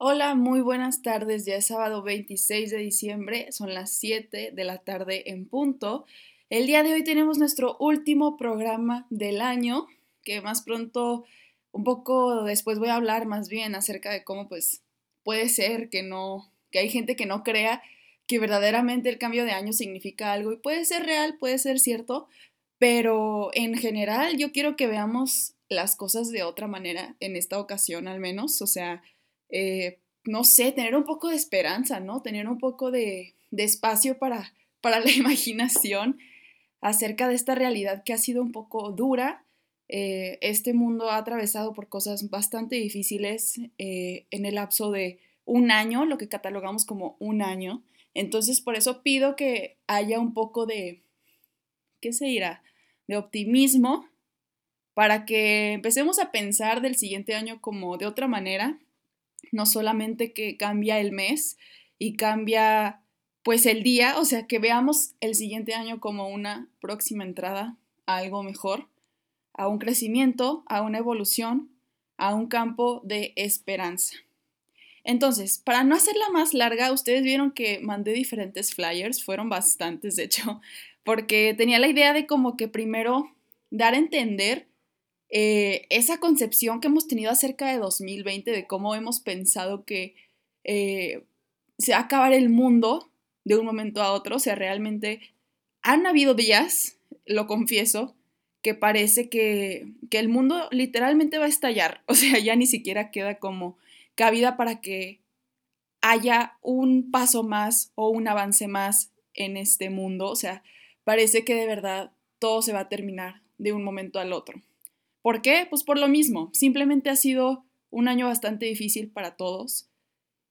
Hola, muy buenas tardes. Ya es sábado 26 de diciembre, son las 7 de la tarde en punto. El día de hoy tenemos nuestro último programa del año, que más pronto, un poco después voy a hablar más bien acerca de cómo pues puede ser que no, que hay gente que no crea que verdaderamente el cambio de año significa algo y puede ser real, puede ser cierto, pero en general yo quiero que veamos las cosas de otra manera en esta ocasión al menos, o sea, eh, no sé, tener un poco de esperanza, ¿no? Tener un poco de, espacio para, para la imaginación acerca de esta realidad que ha sido un poco dura. Eh, este mundo ha atravesado por cosas bastante difíciles eh, en el lapso de un año, lo que catalogamos como un año. Entonces, por eso pido que haya un poco de, ¿qué se dirá? De optimismo para que empecemos a pensar del siguiente año como de otra manera, no solamente que cambia el mes y cambia pues el día, o sea, que veamos el siguiente año como una próxima entrada a algo mejor, a un crecimiento, a una evolución, a un campo de esperanza. Entonces, para no hacerla más larga, ustedes vieron que mandé diferentes flyers, fueron bastantes de hecho, porque tenía la idea de como que primero dar a entender eh, esa concepción que hemos tenido acerca de 2020, de cómo hemos pensado que eh, se va a acabar el mundo de un momento a otro, o sea, realmente han habido días, lo confieso, que parece que, que el mundo literalmente va a estallar, o sea, ya ni siquiera queda como cabida para que haya un paso más o un avance más en este mundo, o sea, parece que de verdad todo se va a terminar de un momento al otro. ¿Por qué? Pues por lo mismo, simplemente ha sido un año bastante difícil para todos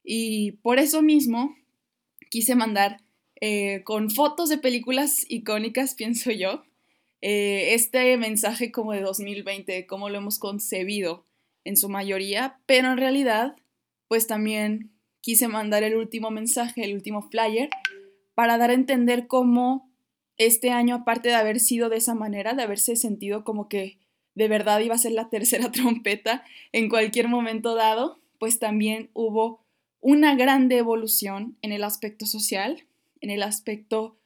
y por eso mismo quise mandar eh, con fotos de películas icónicas, pienso yo, eh, este mensaje como de 2020, de cómo lo hemos concebido en su mayoría, pero en realidad, pues también quise mandar el último mensaje, el último flyer, para dar a entender cómo este año, aparte de haber sido de esa manera, de haberse sentido como que de verdad iba a ser la tercera trompeta en cualquier momento dado, pues también hubo una grande evolución en el aspecto social, en el aspecto,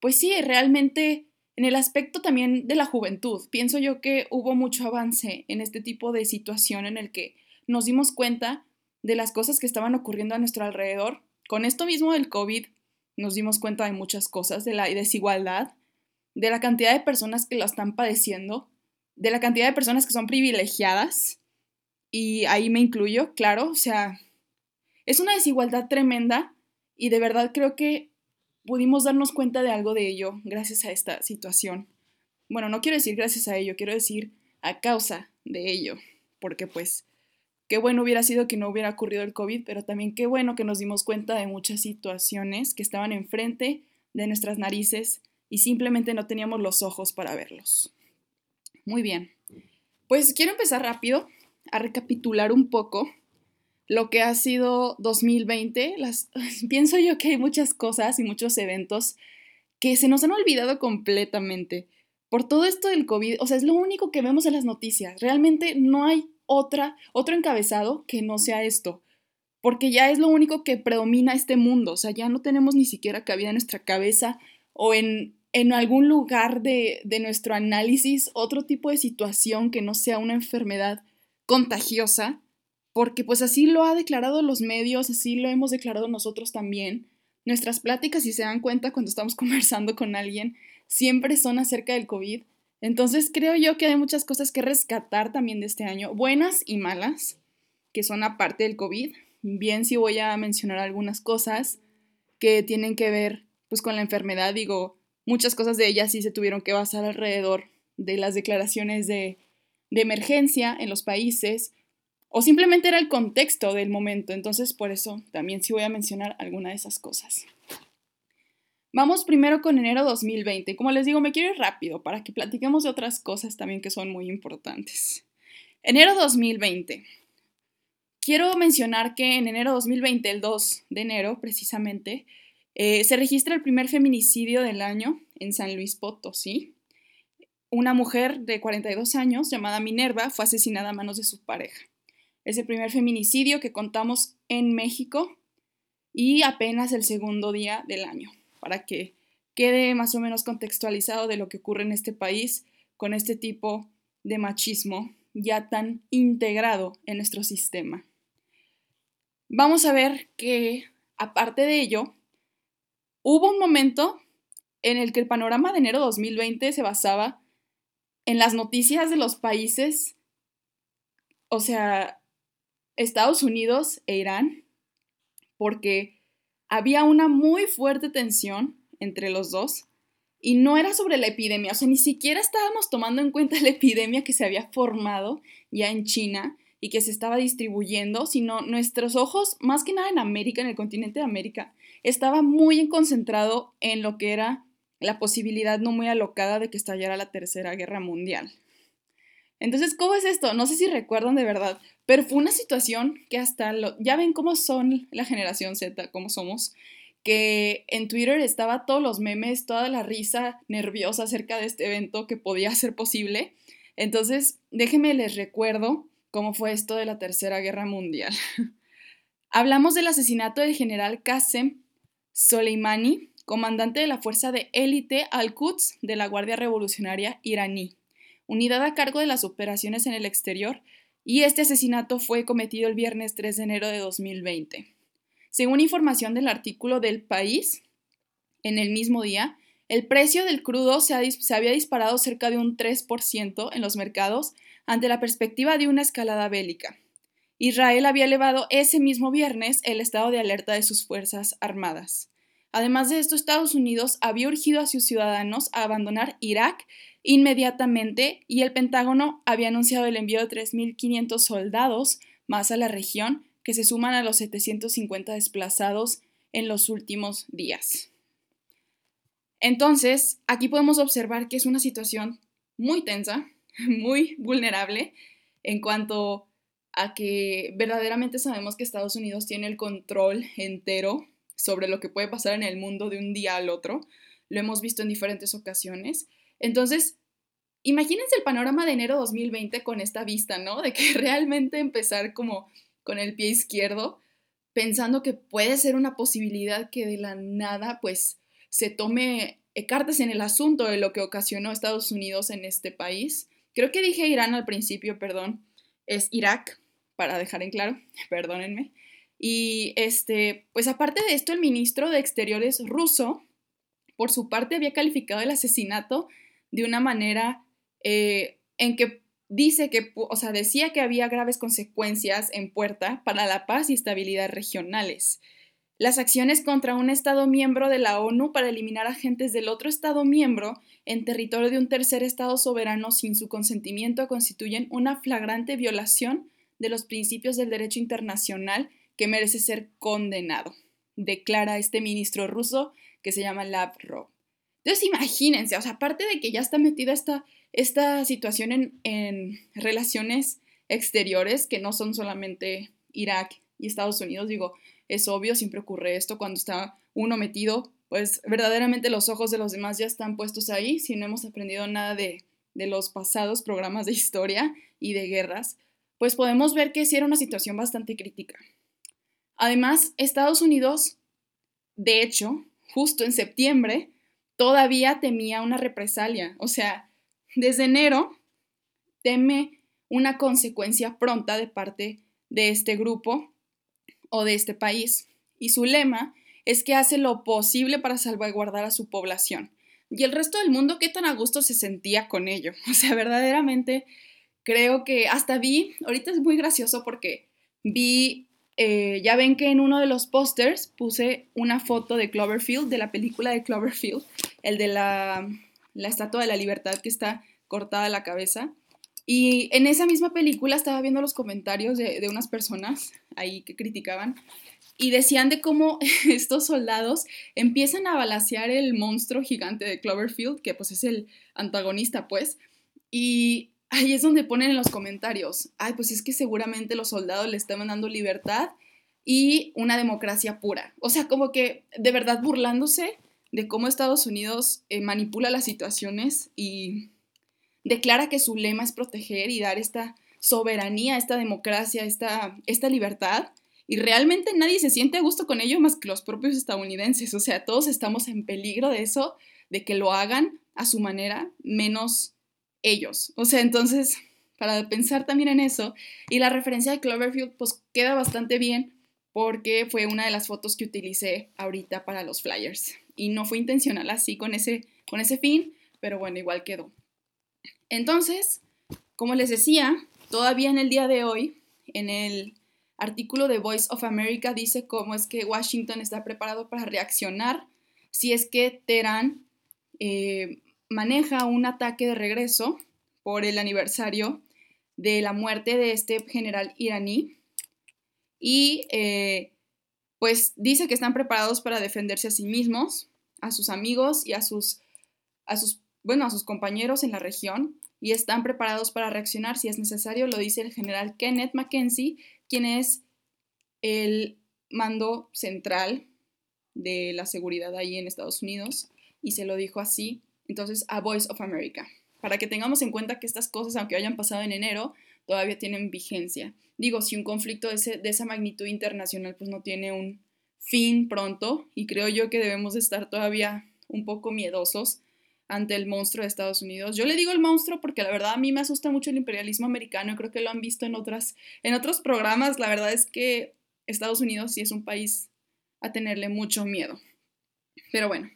pues sí, realmente en el aspecto también de la juventud. Pienso yo que hubo mucho avance en este tipo de situación en el que nos dimos cuenta de las cosas que estaban ocurriendo a nuestro alrededor. Con esto mismo del COVID nos dimos cuenta de muchas cosas, de la desigualdad, de la cantidad de personas que la están padeciendo, de la cantidad de personas que son privilegiadas, y ahí me incluyo, claro, o sea, es una desigualdad tremenda y de verdad creo que pudimos darnos cuenta de algo de ello gracias a esta situación. Bueno, no quiero decir gracias a ello, quiero decir a causa de ello, porque pues qué bueno hubiera sido que no hubiera ocurrido el COVID, pero también qué bueno que nos dimos cuenta de muchas situaciones que estaban enfrente de nuestras narices y simplemente no teníamos los ojos para verlos. Muy bien. Pues quiero empezar rápido a recapitular un poco lo que ha sido 2020. Las, pienso yo que hay muchas cosas y muchos eventos que se nos han olvidado completamente. Por todo esto del COVID, o sea, es lo único que vemos en las noticias. Realmente no hay otra, otro encabezado que no sea esto. Porque ya es lo único que predomina este mundo. O sea, ya no tenemos ni siquiera cabida en nuestra cabeza o en en algún lugar de, nuestro análisis otro tipo de situación que no sea una enfermedad contagiosa, porque pues así lo ha declarado los medios, así lo hemos declarado nosotros también. Nuestras pláticas, si se dan cuenta cuando estamos conversando con alguien, siempre son acerca del COVID. Entonces creo yo que hay muchas cosas que rescatar también de este año, buenas y malas, que son aparte del COVID. Bien, si voy a mencionar algunas cosas que tienen que ver pues con la enfermedad, digo, muchas cosas de ellas sí se tuvieron que basar alrededor de las declaraciones de, emergencia en los países o simplemente era el contexto del momento. Entonces, por eso también sí voy a mencionar alguna de esas cosas. Vamos primero con enero 2020. Como les digo, me quiero ir rápido para que platiquemos de otras cosas también que son muy importantes. Enero 2020. Quiero mencionar que en enero 2020, el 2 de enero precisamente, eh, se registra el primer feminicidio del año en San Luis Potosí. Una mujer de 42 años llamada Minerva fue asesinada a manos de su pareja. Es el primer feminicidio que contamos en México y apenas el segundo día del año, para que quede más o menos contextualizado de lo que ocurre en este país con este tipo de machismo ya tan integrado en nuestro sistema. Vamos a ver que, aparte de ello, hubo un momento en el que el panorama de enero 2020 se basaba en las noticias de los países, o sea, Estados Unidos e Irán, porque había una muy fuerte tensión entre los dos y no era sobre la epidemia, o sea, ni siquiera estábamos tomando en cuenta la epidemia que se había formado ya en China y que se estaba distribuyendo, sino nuestros ojos, más que nada en América, en el continente de América, estaba muy concentrado en lo que era la posibilidad no muy alocada de que estallara la Tercera Guerra Mundial. Entonces, ¿cómo es esto? No sé si recuerdan de verdad, pero fue una situación que hasta lo, ya ven cómo son la generación Z, cómo somos, que en Twitter estaba todos los memes, toda la risa nerviosa acerca de este evento que podía ser posible. Entonces, déjenme les recuerdo cómo fue esto de la Tercera Guerra Mundial. Hablamos del asesinato del general Qasem Soleimani, comandante de la fuerza de élite Al-Quds de la Guardia Revolucionaria iraní, unidad a cargo de las operaciones en el exterior, y este asesinato fue cometido el viernes 3 de enero de 2020. Según información del artículo del País, en el mismo día, el precio del crudo se, había disparado cerca de un 3% en los mercados ante la perspectiva de una escalada bélica. Israel había elevado ese mismo viernes el estado de alerta de sus Fuerzas Armadas. Además de esto, Estados Unidos había urgido a sus ciudadanos a abandonar Irak inmediatamente y el Pentágono había anunciado el envío de 3.500 soldados más a la región, que se suman a los 750 desplazados en los últimos días. Entonces, aquí podemos observar que es una situación muy tensa, muy vulnerable en cuanto a que verdaderamente sabemos que Estados Unidos tiene el control entero sobre lo que puede pasar en el mundo de un día al otro. Lo hemos visto en diferentes ocasiones. Entonces, imagínense el panorama de enero 2020 con esta vista, ¿no? De que realmente empezar como con el pie izquierdo, pensando que puede ser una posibilidad que de la nada, pues, se tome eh, cartas en el asunto de lo que ocasionó Estados Unidos en este país. Creo que dije Irán al principio, perdón, es Irak, para dejar en claro, perdónenme. Y este, pues aparte de esto, el ministro de Exteriores ruso, por su parte, había calificado el asesinato de una manera eh, en que dice que, o sea, decía que había graves consecuencias en puerta para la paz y estabilidad regionales. Las acciones contra un Estado miembro de la ONU para eliminar agentes del otro Estado miembro en territorio de un tercer Estado soberano sin su consentimiento constituyen una flagrante violación de los principios del derecho internacional que merece ser condenado, declara este ministro ruso que se llama Lavrov. Entonces imagínense, o sea, aparte de que ya está metida esta, esta situación en, en relaciones exteriores, que no son solamente Irak y Estados Unidos, digo, es obvio, siempre ocurre esto cuando está uno metido, pues verdaderamente los ojos de los demás ya están puestos ahí, si no hemos aprendido nada de, de los pasados programas de historia y de guerras, pues podemos ver que sí era una situación bastante crítica. Además, Estados Unidos, de hecho, justo en septiembre, todavía temía una represalia. O sea, desde enero teme una consecuencia pronta de parte de este grupo o de este país. Y su lema es que hace lo posible para salvaguardar a su población. Y el resto del mundo, ¿qué tan a gusto se sentía con ello? O sea, verdaderamente creo que hasta vi, ahorita es muy gracioso porque vi eh, ya ven que en uno de los pósters puse una foto de Cloverfield, de la película de Cloverfield, el de la, estatua de la libertad que está cortada la cabeza. Y en esa misma película estaba viendo los comentarios de, de unas personas ahí que criticaban y decían de cómo estos soldados empiezan a balasear el monstruo gigante de Cloverfield, que pues es el antagonista pues, y ahí es donde ponen en los comentarios, ay, pues es que seguramente los soldados le estaban dando libertad y una democracia pura. O sea, como que de verdad burlándose de cómo Estados Unidos eh, manipula las situaciones y declara que su lema es proteger y dar esta soberanía, esta democracia, esta, esta libertad. Y realmente nadie se siente a gusto con ello más que los propios estadounidenses. O sea, todos estamos en peligro de eso, de que lo hagan a su manera, menos ellos. O sea, entonces, para pensar también en eso, y la referencia de Cloverfield, pues queda bastante bien porque fue una de las fotos que utilicé ahorita para los flyers. Y no fue intencional así con ese, con ese fin, pero bueno, igual quedó. Entonces, como les decía, todavía en el día de hoy, en el artículo de Voice of America dice cómo es que Washington está preparado para reaccionar si es que Teherán eh, maneja un ataque de regreso por el aniversario de la muerte de este general iraní y eh, pues dice que están preparados para defenderse a sí mismos, a sus amigos y a sus, a sus, bueno, a sus compañeros en la región y están preparados para reaccionar si es necesario, lo dice el general Kenneth Mackenzie, quien es el mando central de la seguridad ahí en Estados Unidos y se lo dijo así, entonces a Voice of America, para que tengamos en cuenta que estas cosas, aunque hayan pasado en enero, todavía tienen vigencia. Digo, si un conflicto de, esa magnitud internacional pues no tiene un fin pronto y creo yo que debemos de estar todavía un poco miedosos ante el monstruo de Estados Unidos. Yo le digo el monstruo porque la verdad a mí me asusta mucho el imperialismo americano y creo que lo han visto en, otras, en otros programas. La verdad es que Estados Unidos sí es un país a tenerle mucho miedo. Pero bueno,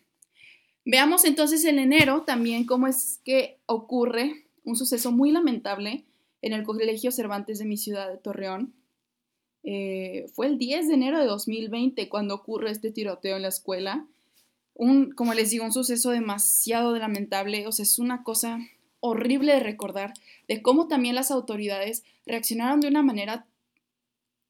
veamos entonces en enero también cómo es que ocurre un suceso muy lamentable en el Colegio Cervantes de mi ciudad de Torreón. Eh, fue el 10 de enero de 2020 cuando ocurre este tiroteo en la escuela. Un, como les digo, un suceso demasiado lamentable, o sea, es una cosa horrible de recordar, de cómo también las autoridades reaccionaron de una manera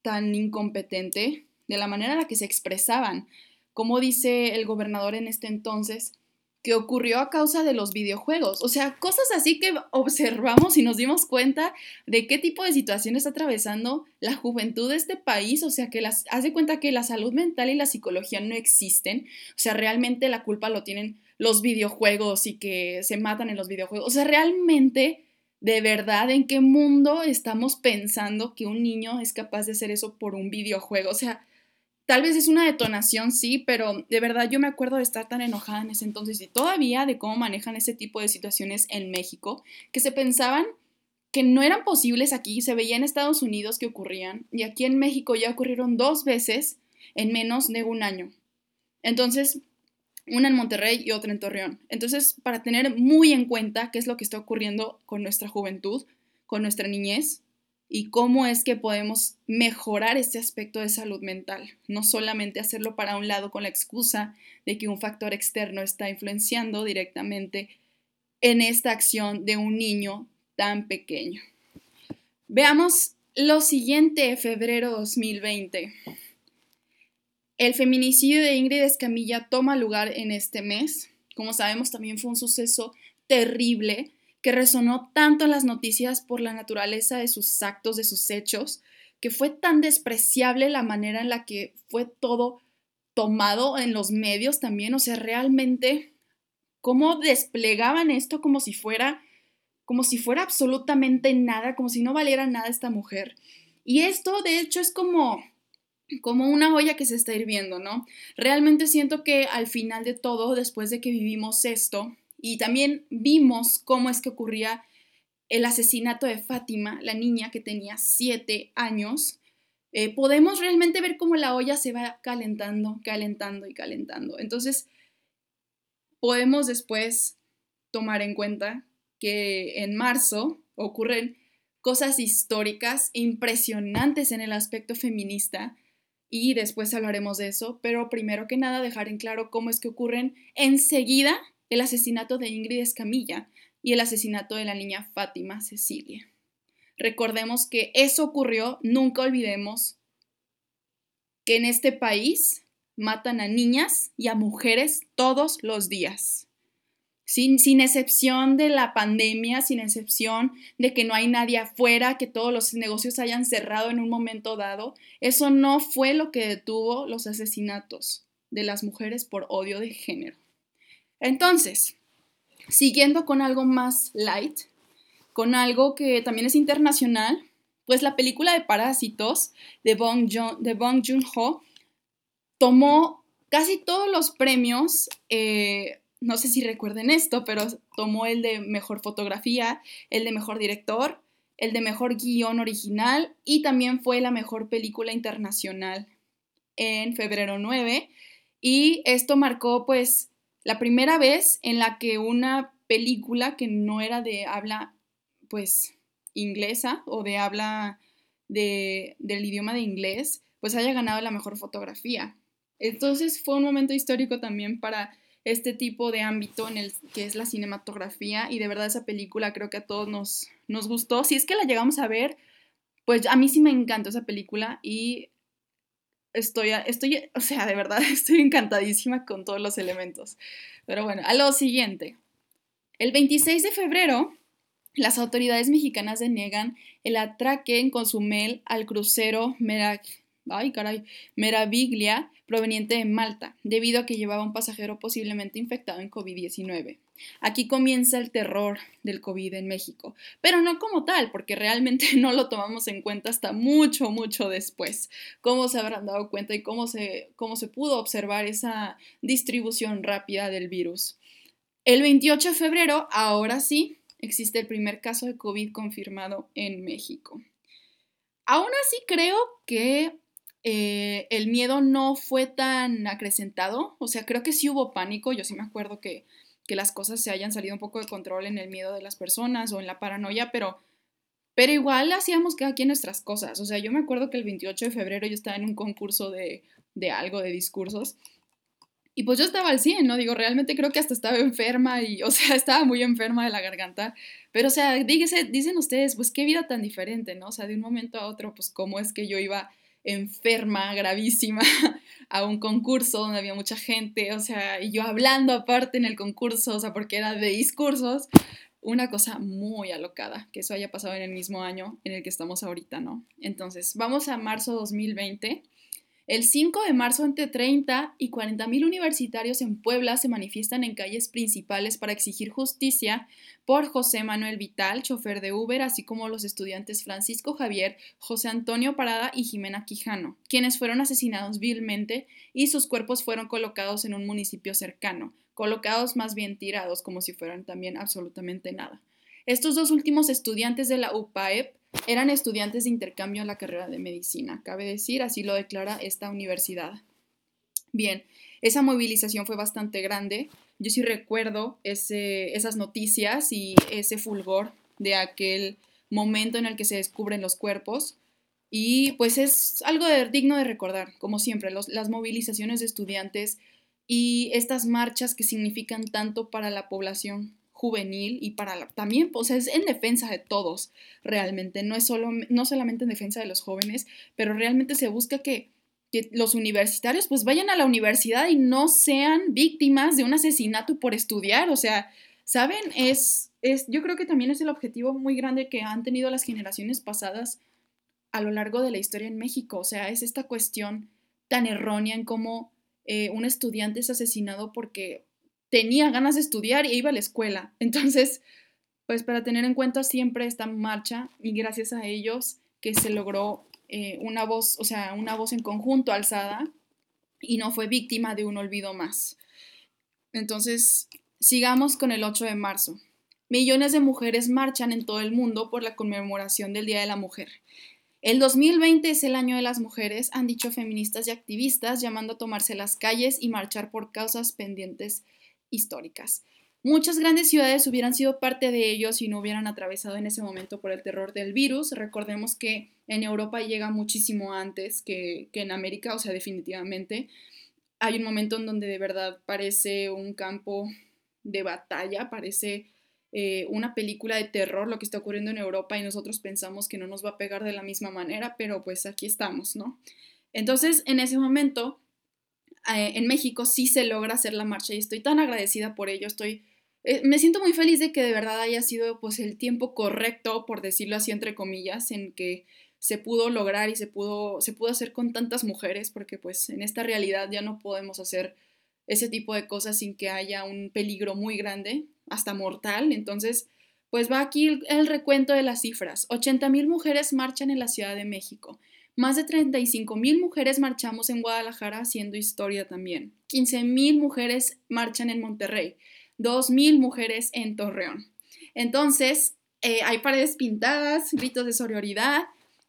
tan incompetente, de la manera en la que se expresaban. Como dice el gobernador en este entonces, que ocurrió a causa de los videojuegos. O sea, cosas así que observamos y nos dimos cuenta de qué tipo de situación está atravesando la juventud de este país. O sea, que las, hace cuenta que la salud mental y la psicología no existen. O sea, realmente la culpa lo tienen los videojuegos y que se matan en los videojuegos. O sea, realmente, de verdad, ¿en qué mundo estamos pensando que un niño es capaz de hacer eso por un videojuego? O sea, Tal vez es una detonación, sí, pero de verdad yo me acuerdo de estar tan enojada en ese entonces y todavía de cómo manejan ese tipo de situaciones en México, que se pensaban que no eran posibles aquí, se veía en Estados Unidos que ocurrían y aquí en México ya ocurrieron dos veces en menos de un año. Entonces, una en Monterrey y otra en Torreón. Entonces, para tener muy en cuenta qué es lo que está ocurriendo con nuestra juventud, con nuestra niñez, y cómo es que podemos mejorar este aspecto de salud mental, no solamente hacerlo para un lado con la excusa de que un factor externo está influenciando directamente en esta acción de un niño tan pequeño. Veamos lo siguiente, febrero 2020. El feminicidio de Ingrid Escamilla toma lugar en este mes. Como sabemos, también fue un suceso terrible que resonó tanto en las noticias por la naturaleza de sus actos, de sus hechos, que fue tan despreciable la manera en la que fue todo tomado en los medios también, o sea, realmente cómo desplegaban esto como si fuera como si fuera absolutamente nada, como si no valiera nada esta mujer. Y esto de hecho es como como una olla que se está hirviendo, ¿no? Realmente siento que al final de todo, después de que vivimos esto, y también vimos cómo es que ocurría el asesinato de Fátima, la niña que tenía siete años. Eh, podemos realmente ver cómo la olla se va calentando, calentando y calentando. Entonces, podemos después tomar en cuenta que en marzo ocurren cosas históricas impresionantes en el aspecto feminista y después hablaremos de eso, pero primero que nada dejar en claro cómo es que ocurren enseguida el asesinato de Ingrid Escamilla y el asesinato de la niña Fátima Cecilia. Recordemos que eso ocurrió, nunca olvidemos que en este país matan a niñas y a mujeres todos los días. Sin, sin, excepción de la pandemia, sin excepción de que no hay nadie afuera, que todos los negocios hayan cerrado en un momento dado, eso no fue lo que detuvo los asesinatos de las mujeres por odio de género. Entonces, siguiendo con algo más light, con algo que también es internacional, pues la película de Parásitos de Bong, Joon-ho tomó casi todos los premios, eh, no sé si recuerden esto, pero tomó el de mejor fotografía, el de mejor director, el de mejor guion original y también fue la mejor película internacional en febrero 9. Y esto marcó pues la primera vez en la que una película que no era de habla pues inglesa o de habla de, del idioma de inglés, pues haya ganado la mejor fotografía. Entonces fue un momento histórico también para este tipo de ámbito en el que es la cinematografía y de verdad esa película creo que a todos nos, nos gustó. Si es que la llegamos a ver, pues a mí sí me encantó esa película y estoy, estoy, o sea, de verdad estoy encantadísima con todos los elementos. Pero bueno, a lo siguiente. El 26 de febrero las autoridades mexicanas deniegan el atraque en Consumel al crucero Meraviglia proveniente de Malta, debido a que llevaba un pasajero posiblemente infectado en COVID-19. Aquí comienza el terror del COVID en México, pero no como tal, porque realmente no lo tomamos en cuenta hasta mucho, mucho después. ¿Cómo se habrán dado cuenta y cómo se, cómo se pudo observar esa distribución rápida del virus? El 28 de febrero, ahora sí, existe el primer caso de COVID confirmado en México. Aún así creo que eh, el miedo no fue tan acrecentado, o sea, creo que sí hubo pánico, yo sí me acuerdo que, que las cosas se hayan salido un poco de control en el miedo de las personas o en la paranoia, pero, pero igual hacíamos cada quien nuestras cosas, o sea, yo me acuerdo que el 28 de febrero yo estaba en un concurso de, de algo, de discursos, y pues yo estaba al 100, ¿no? Digo, realmente creo que hasta estaba enferma y, o sea, estaba muy enferma de la garganta. Pero, o sea, dígase, dicen ustedes, pues qué vida tan diferente, ¿no? O sea, de un momento a otro, pues cómo es que yo iba enferma, gravísima, a un concurso donde había mucha gente, o sea, y yo hablando aparte en el concurso, o sea, porque era de discursos, una cosa muy alocada, que eso haya pasado en el mismo año en el que estamos ahorita, ¿no? Entonces, vamos a marzo 2020 el 5 de marzo, entre 30 y 40 mil universitarios en Puebla se manifiestan en calles principales para exigir justicia por José Manuel Vital, chofer de Uber, así como los estudiantes Francisco Javier, José Antonio Parada y Jimena Quijano, quienes fueron asesinados vilmente y sus cuerpos fueron colocados en un municipio cercano, colocados más bien tirados como si fueran también absolutamente nada. Estos dos últimos estudiantes de la UPAEP eran estudiantes de intercambio en la carrera de medicina, cabe decir, así lo declara esta universidad. Bien, esa movilización fue bastante grande. Yo sí recuerdo esas noticias y ese fulgor de aquel momento en el que se descubren los cuerpos. Y pues es algo digno de recordar, como siempre, las movilizaciones de estudiantes y estas marchas que significan tanto para la población juvenil y para también, pues es en defensa de todos, realmente, no es solo, no solamente en defensa de los jóvenes, pero realmente se busca que, que los universitarios pues vayan a la universidad y no sean víctimas de un asesinato por estudiar, o sea, ¿saben? Es, es, yo creo que también es el objetivo muy grande que han tenido las generaciones pasadas a lo largo de la historia en México, o sea, es esta cuestión tan errónea en cómo eh, un estudiante es asesinado porque tenía ganas de estudiar y iba a la escuela. Entonces, pues para tener en cuenta siempre esta marcha y gracias a ellos que se logró eh, una voz, o sea, una voz en conjunto alzada y no fue víctima de un olvido más. Entonces, sigamos con el 8 de marzo. Millones de mujeres marchan en todo el mundo por la conmemoración del Día de la Mujer. El 2020 es el año de las mujeres, han dicho feministas y activistas, llamando a tomarse las calles y marchar por causas pendientes históricas. Muchas grandes ciudades hubieran sido parte de ello si no hubieran atravesado en ese momento por el terror del virus. Recordemos que en Europa llega muchísimo antes que, en América, o sea, definitivamente. Hay un momento en donde de verdad parece un campo de batalla, parece eh, una película de terror lo que está ocurriendo en Europa y nosotros pensamos que no nos va a pegar de la misma manera, pero pues aquí estamos, ¿no? Entonces, en ese momento, eh, en México sí se logra hacer la marcha y estoy tan agradecida por ello, estoy... Eh, me siento muy feliz de que de verdad haya sido pues el tiempo correcto, por decirlo así entre comillas, en que se pudo lograr y se pudo, se pudo hacer con tantas mujeres, porque pues en esta realidad ya no podemos hacer ese tipo de cosas sin que haya un peligro muy grande, hasta mortal. Entonces, Pues va aquí el, recuento de las cifras. 80 mil mujeres marchan en la Ciudad de México. Más de 35 mil mujeres marchamos en Guadalajara haciendo historia también. 15 mil mujeres marchan en Monterrey. 2 mil mujeres en Torreón. Entonces, eh, hay paredes pintadas, gritos de sororidad,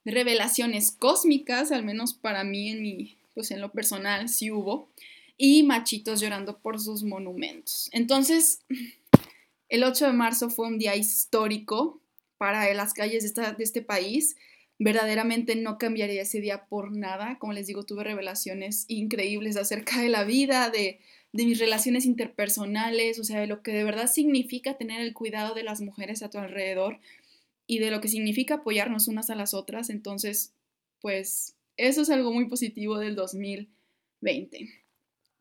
revelaciones cósmicas, al menos para mí en pues en lo personal sí hubo, y machitos llorando por sus monumentos. Entonces, el 8 de marzo fue un día histórico para las calles de este país. Verdaderamente no cambiaría ese día por nada. Como les digo, tuve revelaciones increíbles acerca de la vida, de, de mis relaciones interpersonales, o sea, de lo que de verdad significa tener el cuidado de las mujeres a tu alrededor y de lo que significa apoyarnos unas a las otras. Entonces, pues eso es algo muy positivo del 2020.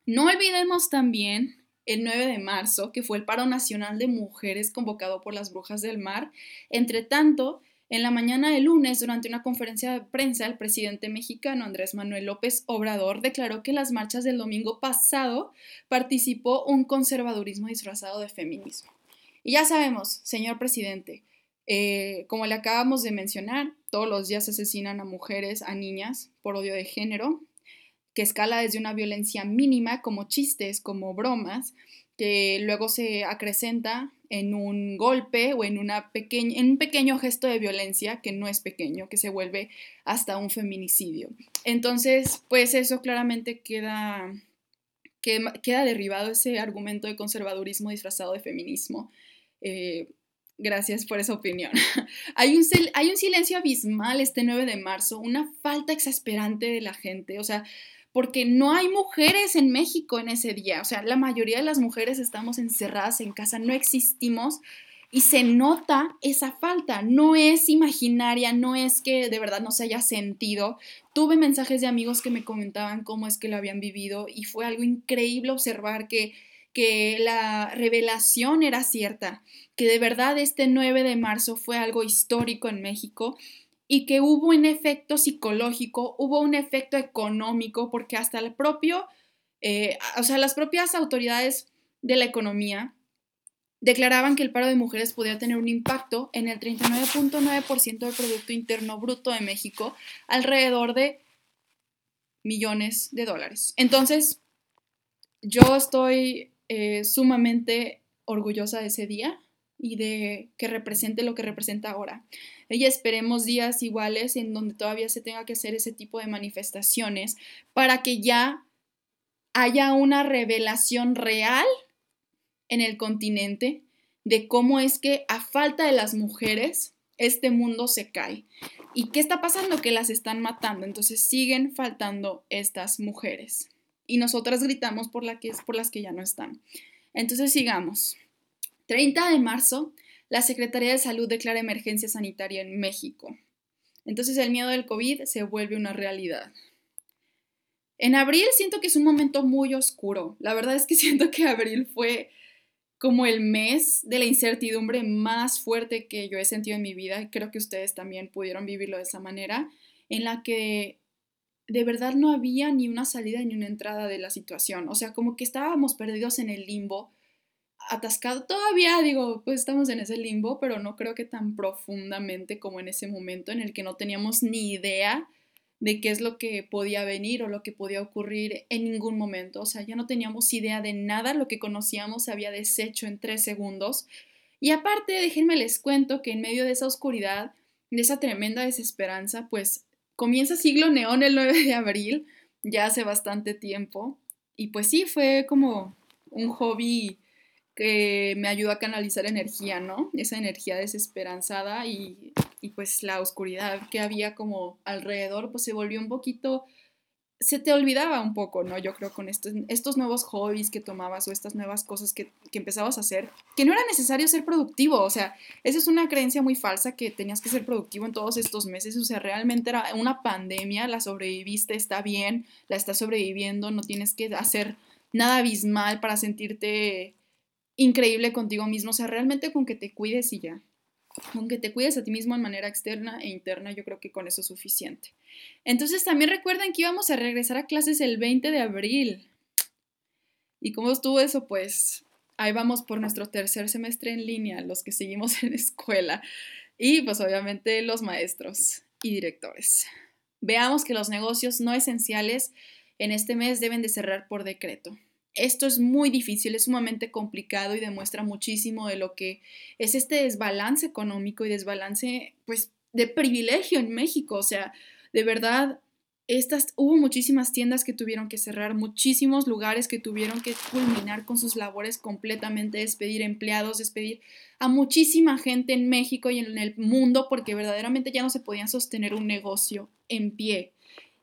No olvidemos también el 9 de marzo, que fue el paro nacional de mujeres convocado por las brujas del mar. Entre tanto, en la mañana del lunes, durante una conferencia de prensa, el presidente mexicano Andrés Manuel López Obrador declaró que en las marchas del domingo pasado participó un conservadurismo disfrazado de feminismo. Y ya sabemos, señor presidente, eh, como le acabamos de mencionar, todos los días asesinan a mujeres, a niñas por odio de género, que escala desde una violencia mínima como chistes, como bromas, que luego se acrecenta en un golpe o en, una en un pequeño gesto de violencia que no es pequeño, que se vuelve hasta un feminicidio. Entonces, pues eso claramente queda, queda derribado ese argumento de conservadurismo disfrazado de feminismo. Eh, gracias por esa opinión. hay, un, hay un silencio abismal este 9 de marzo, una falta exasperante de la gente. O sea, porque no hay mujeres en México en ese día. O sea, la mayoría de las mujeres estamos encerradas en casa, no existimos y se nota esa falta. No es imaginaria, no es que de verdad no se haya sentido. Tuve mensajes de amigos que me comentaban cómo es que lo habían vivido y fue algo increíble observar que, que la revelación era cierta, que de verdad este 9 de marzo fue algo histórico en México y que hubo un efecto psicológico, hubo un efecto económico, porque hasta el propio, eh, o sea, las propias autoridades de la economía declaraban que el paro de mujeres podía tener un impacto en el 39.9% del Producto Interno Bruto de México, alrededor de millones de dólares. Entonces, yo estoy eh, sumamente orgullosa de ese día y de que represente lo que representa ahora y esperemos días iguales en donde todavía se tenga que hacer ese tipo de manifestaciones para que ya haya una revelación real en el continente de cómo es que a falta de las mujeres este mundo se cae. ¿Y qué está pasando? Que las están matando. Entonces siguen faltando estas mujeres. Y nosotras gritamos por, las que ya no están. Entonces sigamos. 30 de marzo la Secretaría de Salud declara emergencia sanitaria en México. Entonces el miedo del COVID se vuelve una realidad. En abril siento que es un momento muy oscuro. La verdad es que siento que abril fue como el mes de la incertidumbre más fuerte que yo he sentido en mi vida. Creo que ustedes también pudieron vivirlo de esa manera, en la que de verdad no había ni una salida ni una entrada de la situación. O sea, como que estábamos perdidos en el limbo atascado. Todavía digo, pues estamos en ese limbo, pero no creo que tan profundamente como en ese momento en el que no teníamos ni idea de qué es lo que podía venir o lo que podía ocurrir en ningún momento. O sea, ya no teníamos idea de nada, lo que conocíamos se había deshecho en tres segundos. Y aparte, déjenme les cuento que en medio de esa oscuridad, de esa tremenda desesperanza, pues comienza siglo neón el 9 de abril, ya hace bastante tiempo. Y pues sí, fue como un hobby que me ayudó a canalizar energía, ¿no? Esa energía desesperanzada y, pues la oscuridad que había como alrededor, pues se volvió un poquito, se te olvidaba un poco, ¿no? Yo creo con estos, estos nuevos hobbies que tomabas o estas nuevas cosas que, que empezabas a hacer, que no era necesario ser productivo, o sea, esa es una creencia muy falsa que tenías que ser productivo en todos estos meses, o sea, realmente era una pandemia, la sobreviviste, está bien, la estás sobreviviendo, no tienes que hacer nada abismal para sentirte increíble contigo mismo, o sea, realmente con que te cuides y ya. Con que te cuides a ti mismo en manera externa e interna, yo creo que con eso es suficiente. Entonces también recuerden que íbamos a regresar a clases el 20 de abril. ¿Y cómo estuvo eso? Pues ahí vamos por nuestro tercer semestre en línea, los que seguimos en escuela y pues obviamente los maestros y directores. Veamos que los negocios no esenciales en este mes deben de cerrar por decreto. Esto es muy difícil, es sumamente complicado y demuestra muchísimo de lo que es este desbalance económico y desbalance pues de privilegio en México, o sea, de verdad estas, hubo muchísimas tiendas que tuvieron que cerrar, muchísimos lugares que tuvieron que culminar con sus labores completamente, despedir empleados, despedir a muchísima gente en México y en el mundo porque verdaderamente ya no se podían sostener un negocio en pie.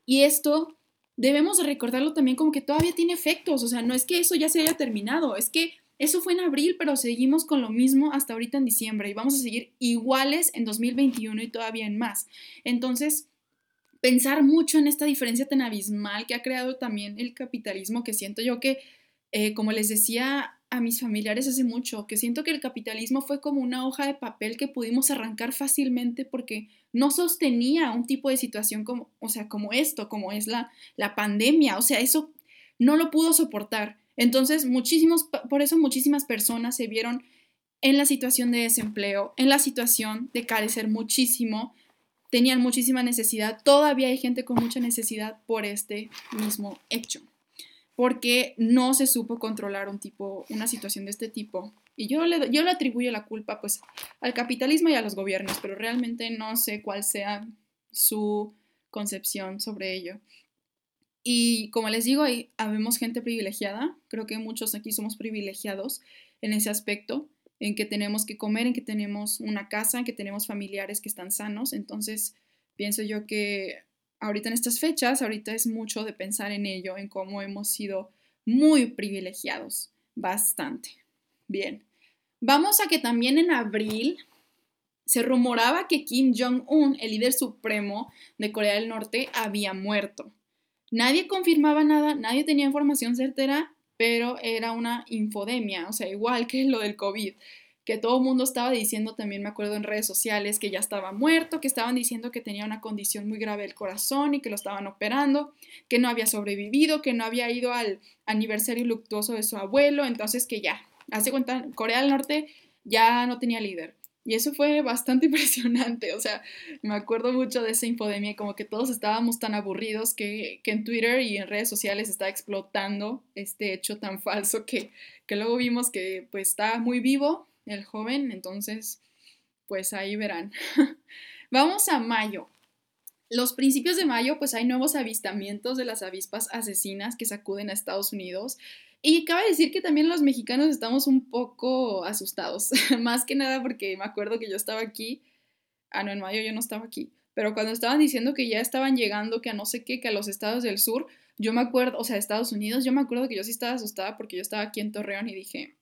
Y esto debemos recordarlo también como que todavía tiene efectos, o sea, no es que eso ya se haya terminado, es que eso fue en abril, pero seguimos con lo mismo hasta ahorita en diciembre y vamos a seguir iguales en 2021 y todavía en más. Entonces, pensar mucho en esta diferencia tan abismal que ha creado también el capitalismo, que siento yo que, eh, como les decía a mis familiares hace mucho, que siento que el capitalismo fue como una hoja de papel que pudimos arrancar fácilmente porque no sostenía un tipo de situación como, o sea, como esto, como es la, la pandemia, o sea, eso no lo pudo soportar. Entonces, muchísimos, por eso muchísimas personas se vieron en la situación de desempleo, en la situación de carecer muchísimo, tenían muchísima necesidad, todavía hay gente con mucha necesidad por este mismo hecho, porque no se supo controlar un tipo, una situación de este tipo. Y yo le, yo le atribuyo la culpa pues al capitalismo y a los gobiernos, pero realmente no sé cuál sea su concepción sobre ello. Y como les digo, ahí habemos gente privilegiada, creo que muchos aquí somos privilegiados en ese aspecto, en que tenemos que comer, en que tenemos una casa, en que tenemos familiares que están sanos. Entonces, pienso yo que ahorita en estas fechas, ahorita es mucho de pensar en ello, en cómo hemos sido muy privilegiados, bastante. Bien, vamos a que también en abril se rumoraba que Kim Jong-un, el líder supremo de Corea del Norte, había muerto. Nadie confirmaba nada, nadie tenía información certera, pero era una infodemia, o sea, igual que lo del COVID, que todo el mundo estaba diciendo, también me acuerdo en redes sociales, que ya estaba muerto, que estaban diciendo que tenía una condición muy grave del corazón y que lo estaban operando, que no había sobrevivido, que no había ido al aniversario luctuoso de su abuelo, entonces que ya, hace cuenta, Corea del Norte ya no tenía líder. Y eso fue bastante impresionante, o sea, me acuerdo mucho de esa infodemia, como que todos estábamos tan aburridos que, en Twitter y en redes sociales está explotando este hecho tan falso que, que luego vimos que pues está muy vivo el joven, entonces pues ahí verán. Vamos a mayo. Los principios de mayo pues hay nuevos avistamientos de las avispas asesinas que sacuden a Estados Unidos y cabe decir que también los mexicanos estamos un poco asustados, más que nada porque me acuerdo que yo estaba aquí, ah, no, en mayo yo no estaba aquí, pero cuando estaban diciendo que ya estaban llegando, que a no sé qué, que a los estados del sur, yo me acuerdo, o sea, Estados Unidos, yo me acuerdo que yo sí estaba asustada porque yo estaba aquí en Torreón y dije,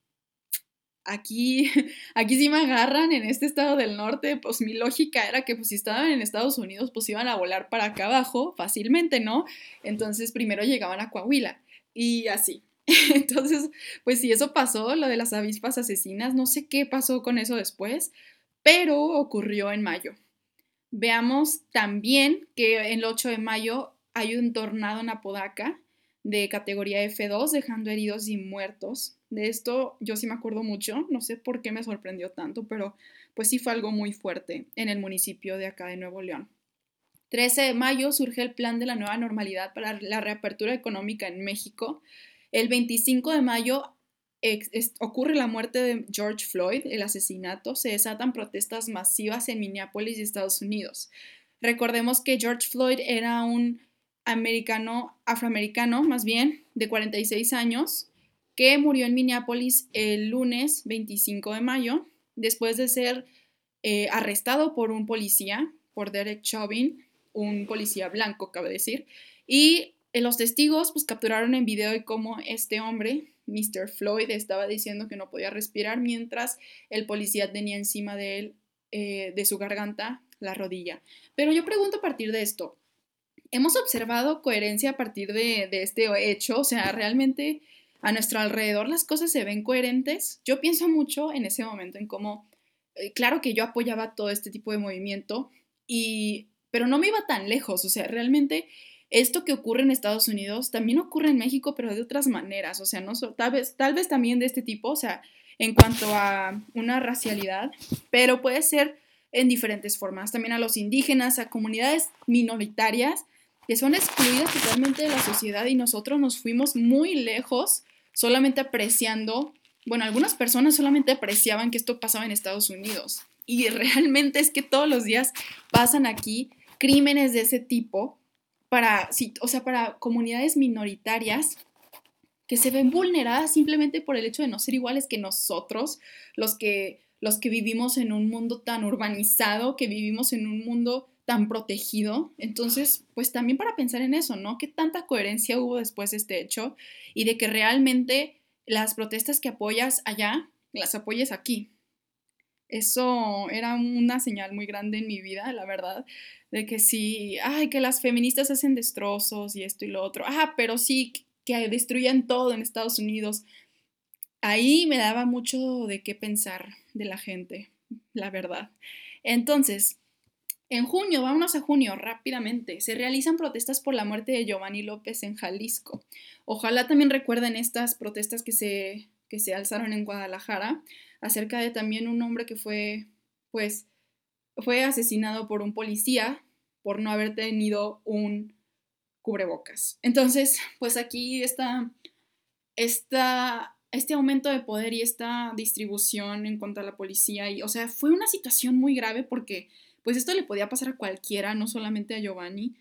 aquí, aquí sí me agarran en este estado del norte, pues mi lógica era que pues si estaban en Estados Unidos, pues iban a volar para acá abajo fácilmente, ¿no? Entonces primero llegaban a Coahuila y así. Entonces, pues si eso pasó, lo de las avispas asesinas, no sé qué pasó con eso después, pero ocurrió en mayo. Veamos también que el 8 de mayo hay un tornado en Apodaca de categoría F2, dejando heridos y muertos. De esto yo sí me acuerdo mucho, no sé por qué me sorprendió tanto, pero pues sí fue algo muy fuerte en el municipio de acá de Nuevo León. 13 de mayo surge el plan de la nueva normalidad para la reapertura económica en México el 25 de mayo ocurre la muerte de George Floyd, el asesinato, se desatan protestas masivas en Minneapolis y Estados Unidos. Recordemos que George Floyd era un americano, afroamericano más bien, de 46 años, que murió en Minneapolis el lunes 25 de mayo, después de ser eh, arrestado por un policía, por Derek Chauvin, un policía blanco, cabe decir, y eh, los testigos pues capturaron en video de cómo este hombre, Mr. Floyd, estaba diciendo que no podía respirar mientras el policía tenía encima de él, eh, de su garganta, la rodilla. Pero yo pregunto a partir de esto, ¿hemos observado coherencia a partir de, este hecho? O sea, ¿realmente a nuestro alrededor las cosas se ven coherentes? Yo pienso mucho en ese momento en cómo, eh, claro que yo apoyaba todo este tipo de movimiento, y, pero no me iba tan lejos, o sea, realmente esto que ocurre en Estados Unidos también ocurre en México, pero de otras maneras, o sea, no tal vez, tal vez también de este tipo, o sea, en cuanto a una racialidad, pero puede ser en diferentes formas, también a los indígenas, a comunidades minoritarias que son excluidas totalmente de la sociedad y nosotros nos fuimos muy lejos solamente apreciando, bueno, algunas personas solamente apreciaban que esto pasaba en Estados Unidos. Y realmente es que todos los días pasan aquí crímenes de ese tipo para, o sea, para comunidades minoritarias que se ven vulneradas simplemente por el hecho de no ser iguales que nosotros, los que, los que vivimos en un mundo tan urbanizado, que vivimos en un mundo tan protegido. Entonces, pues también para pensar en eso, ¿no? ¿Qué tanta coherencia hubo después de este hecho y de que realmente las protestas que apoyas allá, las apoyes aquí? Eso era una señal muy grande en mi vida, la verdad, de que sí, ay, que las feministas hacen destrozos y esto y lo otro, ah, pero sí, que destruyan todo en Estados Unidos. Ahí me daba mucho de qué pensar de la gente, la verdad. Entonces, en junio, vámonos a junio rápidamente, se realizan protestas por la muerte de Giovanni López en Jalisco. Ojalá también recuerden estas protestas que se, que se alzaron en Guadalajara acerca de también un hombre que fue, pues, fue asesinado por un policía por no haber tenido un cubrebocas. Entonces, pues aquí está, está este aumento de poder y esta distribución en cuanto a la policía. Y, o sea, fue una situación muy grave porque pues esto le podía pasar a cualquiera, no solamente a Giovanni.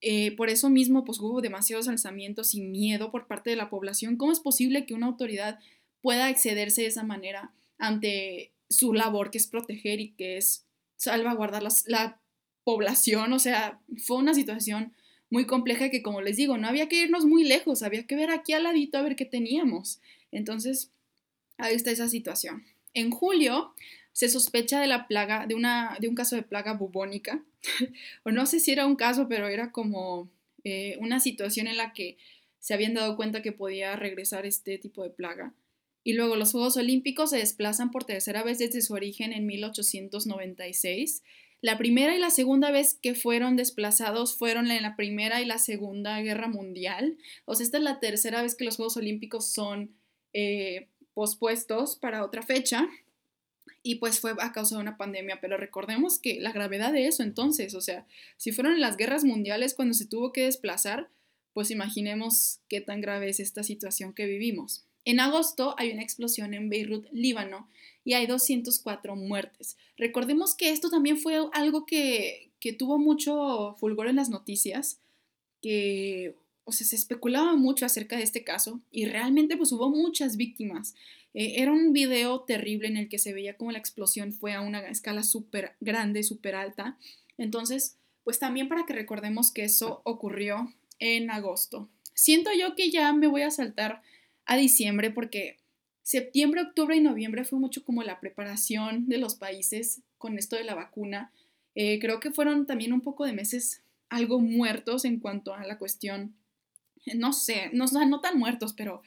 Eh, por eso mismo, pues hubo demasiados alzamientos y miedo por parte de la población. ¿Cómo es posible que una autoridad pueda excederse de esa manera ante su labor, que es proteger y que es salvaguardar la población? O sea, fue una situación muy compleja que, como les digo, no había que irnos muy lejos, había que ver aquí al ladito a ver qué teníamos. Entonces, ahí está esa situación. En julio se sospecha de la plaga, de, una, de un caso de plaga bubónica, o no sé si era un caso, pero era como eh, una situación en la que se habían dado cuenta que podía regresar este tipo de plaga. Y luego los Juegos Olímpicos se desplazan por tercera vez desde su origen en 1896. La primera y la segunda vez que fueron desplazados fueron en la Primera y la Segunda Guerra Mundial. O sea, esta es la tercera vez que los Juegos Olímpicos son eh, pospuestos para otra fecha y pues fue a causa de una pandemia, pero recordemos que la gravedad de eso entonces, o sea, si fueron las guerras mundiales cuando se tuvo que desplazar, pues imaginemos qué tan grave es esta situación que vivimos. En agosto hay una explosión en Beirut, Líbano, y hay 204 muertes. Recordemos que esto también fue algo que, que tuvo mucho fulgor en las noticias, que o sea, se especulaba mucho acerca de este caso y realmente pues hubo muchas víctimas. Eh, era un video terrible en el que se veía como la explosión fue a una escala súper grande, súper alta. Entonces, pues también para que recordemos que eso ocurrió en agosto. Siento yo que ya me voy a saltar a diciembre porque septiembre, octubre y noviembre fue mucho como la preparación de los países con esto de la vacuna. Eh, creo que fueron también un poco de meses algo muertos en cuanto a la cuestión no sé, no, no tan muertos, pero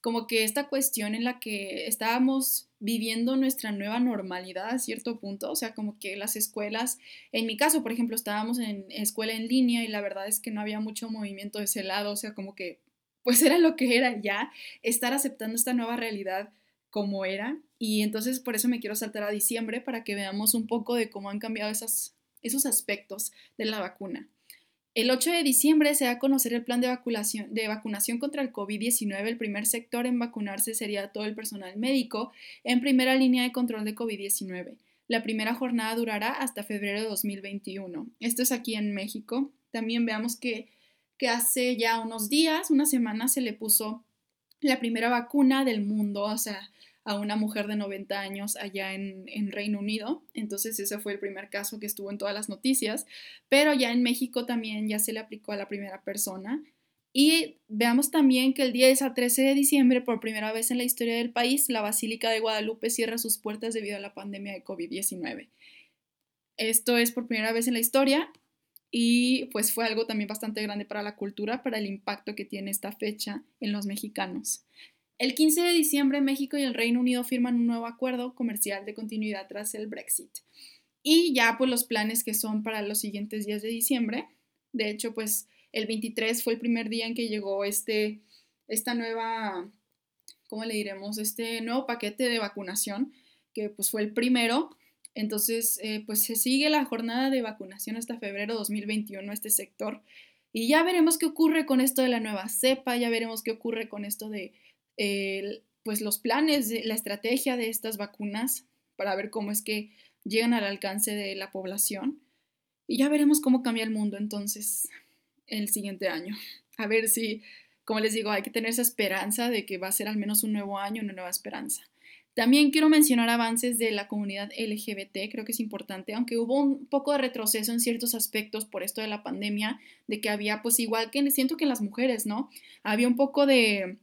como que esta cuestión en la que estábamos viviendo nuestra nueva normalidad a cierto punto, o sea, como que las escuelas, en mi caso, por ejemplo, estábamos en escuela en línea y la verdad es que no había mucho movimiento de ese lado, o sea, como que pues era lo que era ya, estar aceptando esta nueva realidad como era y entonces por eso me quiero saltar a diciembre para que veamos un poco de cómo han cambiado esos aspectos de la vacuna. El 8 de diciembre se da a conocer el plan de vacunación, de vacunación contra el COVID-19. El primer sector en vacunarse sería todo el personal médico en primera línea de control de COVID-19. La primera jornada durará hasta febrero de 2021. Esto es aquí en México. También veamos que, que hace ya unos días, una semana, se le puso la primera vacuna del mundo, o sea, a una mujer de 90 años allá en, Reino Unido. Entonces ese fue el primer caso que estuvo en todas las noticias. Pero ya en México también ya se le aplicó a la primera persona. Y veamos también que el 10 a 13 de diciembre, por primera vez en la historia del país, la Basílica de Guadalupe cierra sus puertas debido a la pandemia de COVID-19. Esto es por primera vez en la historia y pues fue algo también bastante grande para la cultura, para el impacto que tiene esta fecha en los mexicanos. El 15 de diciembre México y el Reino Unido firman un nuevo acuerdo comercial de continuidad tras el Brexit. Y ya pues los planes que son para los siguientes días de diciembre. De hecho, pues el 23 fue el primer día en que llegó este, esta nueva, ¿cómo le diremos? Este nuevo paquete de vacunación, que pues fue el primero. Entonces, eh, pues se sigue la jornada de vacunación hasta febrero 2021 este sector. Y ya veremos qué ocurre con esto de la nueva cepa, ya veremos qué ocurre con esto de pues los planes, la estrategia de estas vacunas para ver cómo es que llegan al alcance de la población. Y ya veremos cómo cambia el mundo entonces el siguiente año. A ver si, como les digo, hay que tener esa esperanza de que va a ser al menos un nuevo año, una nueva esperanza. También quiero mencionar avances de la comunidad LGBT, creo que es importante, aunque hubo un poco de retroceso en ciertos aspectos por esto de la pandemia, de que había, pues igual que siento que las mujeres, ¿no? Había un poco de,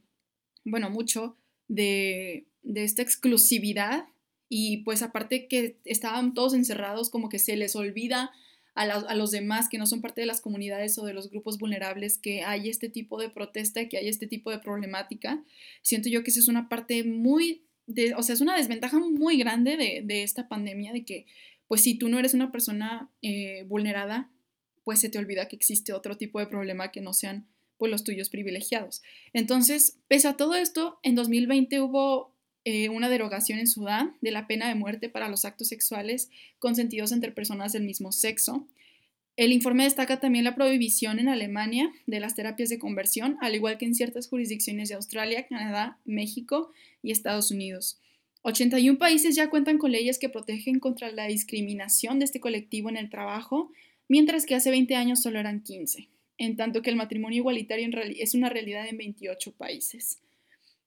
bueno, mucho de, de esta exclusividad y pues aparte que estaban todos encerrados, como que se les olvida a, a, los demás que no son parte de las comunidades o de los grupos vulnerables que hay este tipo de protesta, que hay este tipo de problemática. Siento yo que esa es una parte muy, de, o sea, es una desventaja muy grande de, de, esta pandemia, de que pues si tú no eres una persona eh, vulnerada, pues se te olvida que existe otro tipo de problema que no sean pues los tuyos privilegiados. Entonces, pese a todo esto, en 2020 hubo eh, una derogación en Sudán de la pena de muerte para los actos sexuales consentidos entre personas del mismo sexo. El informe destaca también la prohibición en Alemania de las terapias de conversión, al igual que en ciertas jurisdicciones de Australia, Canadá, México y Estados Unidos. 81 países ya cuentan con leyes que protegen contra la discriminación de este colectivo en el trabajo, mientras que hace 20 años solo eran 15 en tanto que el matrimonio igualitario es una realidad en 28 países.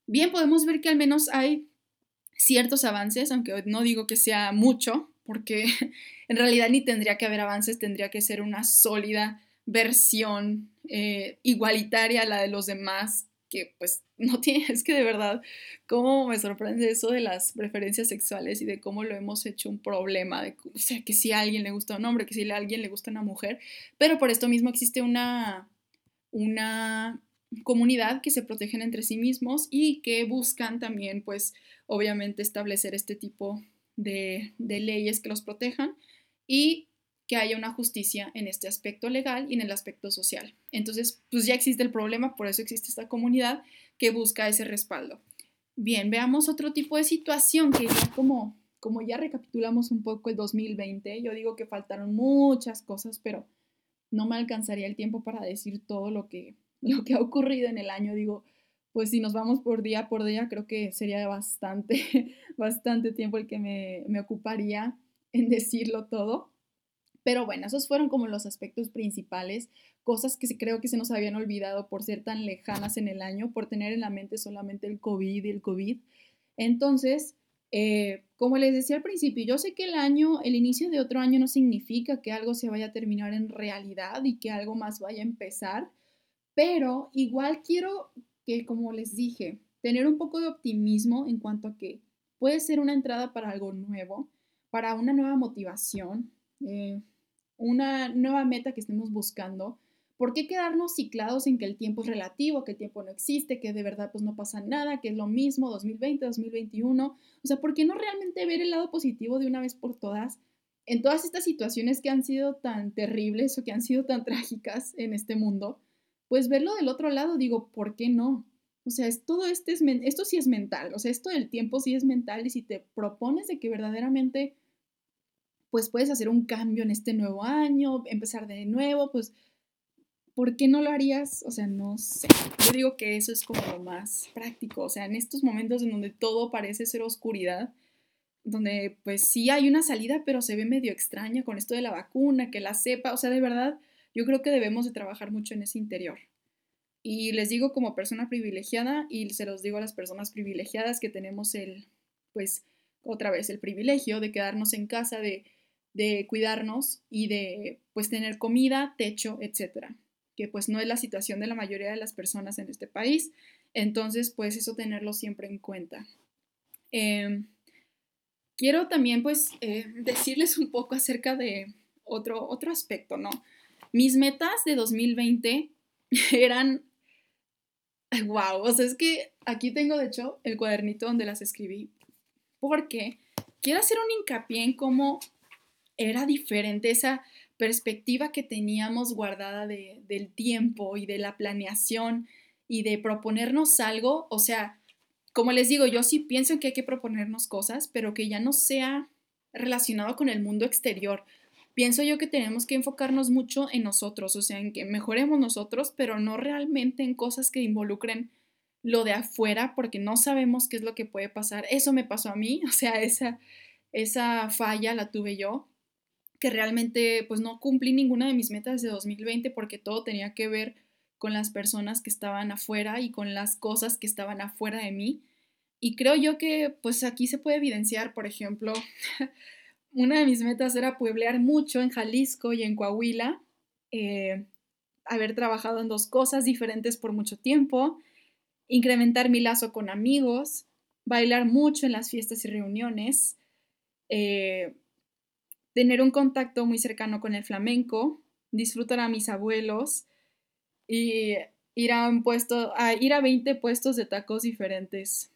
Bien, podemos ver que al menos hay ciertos avances, aunque no digo que sea mucho, porque en realidad ni tendría que haber avances, tendría que ser una sólida versión eh, igualitaria a la de los demás que pues no tiene, es que de verdad, cómo me sorprende eso de las preferencias sexuales y de cómo lo hemos hecho un problema, de, o sea, que si a alguien le gusta un hombre, que si a alguien le gusta una mujer, pero por esto mismo existe una, una comunidad que se protegen entre sí mismos y que buscan también, pues, obviamente establecer este tipo de, de leyes que los protejan y que haya una justicia en este aspecto legal y en el aspecto social. Entonces, pues ya existe el problema, por eso existe esta comunidad que busca ese respaldo. Bien, veamos otro tipo de situación que ya como, como ya recapitulamos un poco el 2020, yo digo que faltaron muchas cosas, pero no me alcanzaría el tiempo para decir todo lo que, lo que ha ocurrido en el año. Digo, pues si nos vamos por día por día, creo que sería bastante, bastante tiempo el que me, me ocuparía en decirlo todo. Pero bueno, esos fueron como los aspectos principales, cosas que creo que se nos habían olvidado por ser tan lejanas en el año, por tener en la mente solamente el COVID y el COVID. Entonces, eh, como les decía al principio, yo sé que el año, el inicio de otro año no significa que algo se vaya a terminar en realidad y que algo más vaya a empezar, pero igual quiero que, como les dije, tener un poco de optimismo en cuanto a que puede ser una entrada para algo nuevo, para una nueva motivación, eh, una nueva meta que estemos buscando. ¿Por qué quedarnos ciclados en que el tiempo es relativo, que el tiempo no existe, que de verdad pues no pasa nada, que es lo mismo 2020, 2021? O sea, ¿por qué no realmente ver el lado positivo de una vez por todas en todas estas situaciones que han sido tan terribles o que han sido tan trágicas en este mundo? Pues verlo del otro lado, digo, ¿por qué no? O sea, es, todo este es, esto sí es mental, o sea, esto del tiempo sí es mental y si te propones de que verdaderamente pues puedes hacer un cambio en este nuevo año, empezar de nuevo, pues, ¿por qué no lo harías? O sea, no sé. Yo digo que eso es como lo más práctico, o sea, en estos momentos en donde todo parece ser oscuridad, donde pues sí hay una salida, pero se ve medio extraña con esto de la vacuna, que la sepa, o sea, de verdad, yo creo que debemos de trabajar mucho en ese interior. Y les digo como persona privilegiada, y se los digo a las personas privilegiadas que tenemos el, pues, otra vez, el privilegio de quedarnos en casa, de de cuidarnos y de pues tener comida, techo, etcétera, que pues no es la situación de la mayoría de las personas en este país, entonces pues eso tenerlo siempre en cuenta. Em, quiero también pues eh, decirles un poco acerca de otro, otro aspecto, ¿no? Mis metas de 2020 eran, wow, o sea, es que aquí tengo de hecho el cuadernito donde las escribí, porque quiero hacer un hincapié en cómo era diferente esa perspectiva que teníamos guardada de, del tiempo y de la planeación y de proponernos algo, o sea, como les digo, yo sí pienso que hay que proponernos cosas, pero que ya no sea relacionado con el mundo exterior. Pienso yo que tenemos que enfocarnos mucho en nosotros, o sea, en que mejoremos nosotros, pero no realmente en cosas que involucren lo de afuera, porque no sabemos qué es lo que puede pasar. Eso me pasó a mí, o sea, esa, esa falla la tuve yo, que realmente pues no cumplí ninguna de mis metas de 2020 porque todo tenía que ver con las personas que estaban afuera y con las cosas que estaban afuera de mí. Y creo yo que pues aquí se puede evidenciar, por ejemplo, una de mis metas era pueblear mucho en Jalisco y en Coahuila, eh, haber trabajado en dos cosas diferentes por mucho tiempo, incrementar mi lazo con amigos, bailar mucho en las fiestas y reuniones, eh, tener un contacto muy cercano con el flamenco, disfrutar a mis abuelos, y ir a un puesto, ir a 20 puestos de tacos diferentes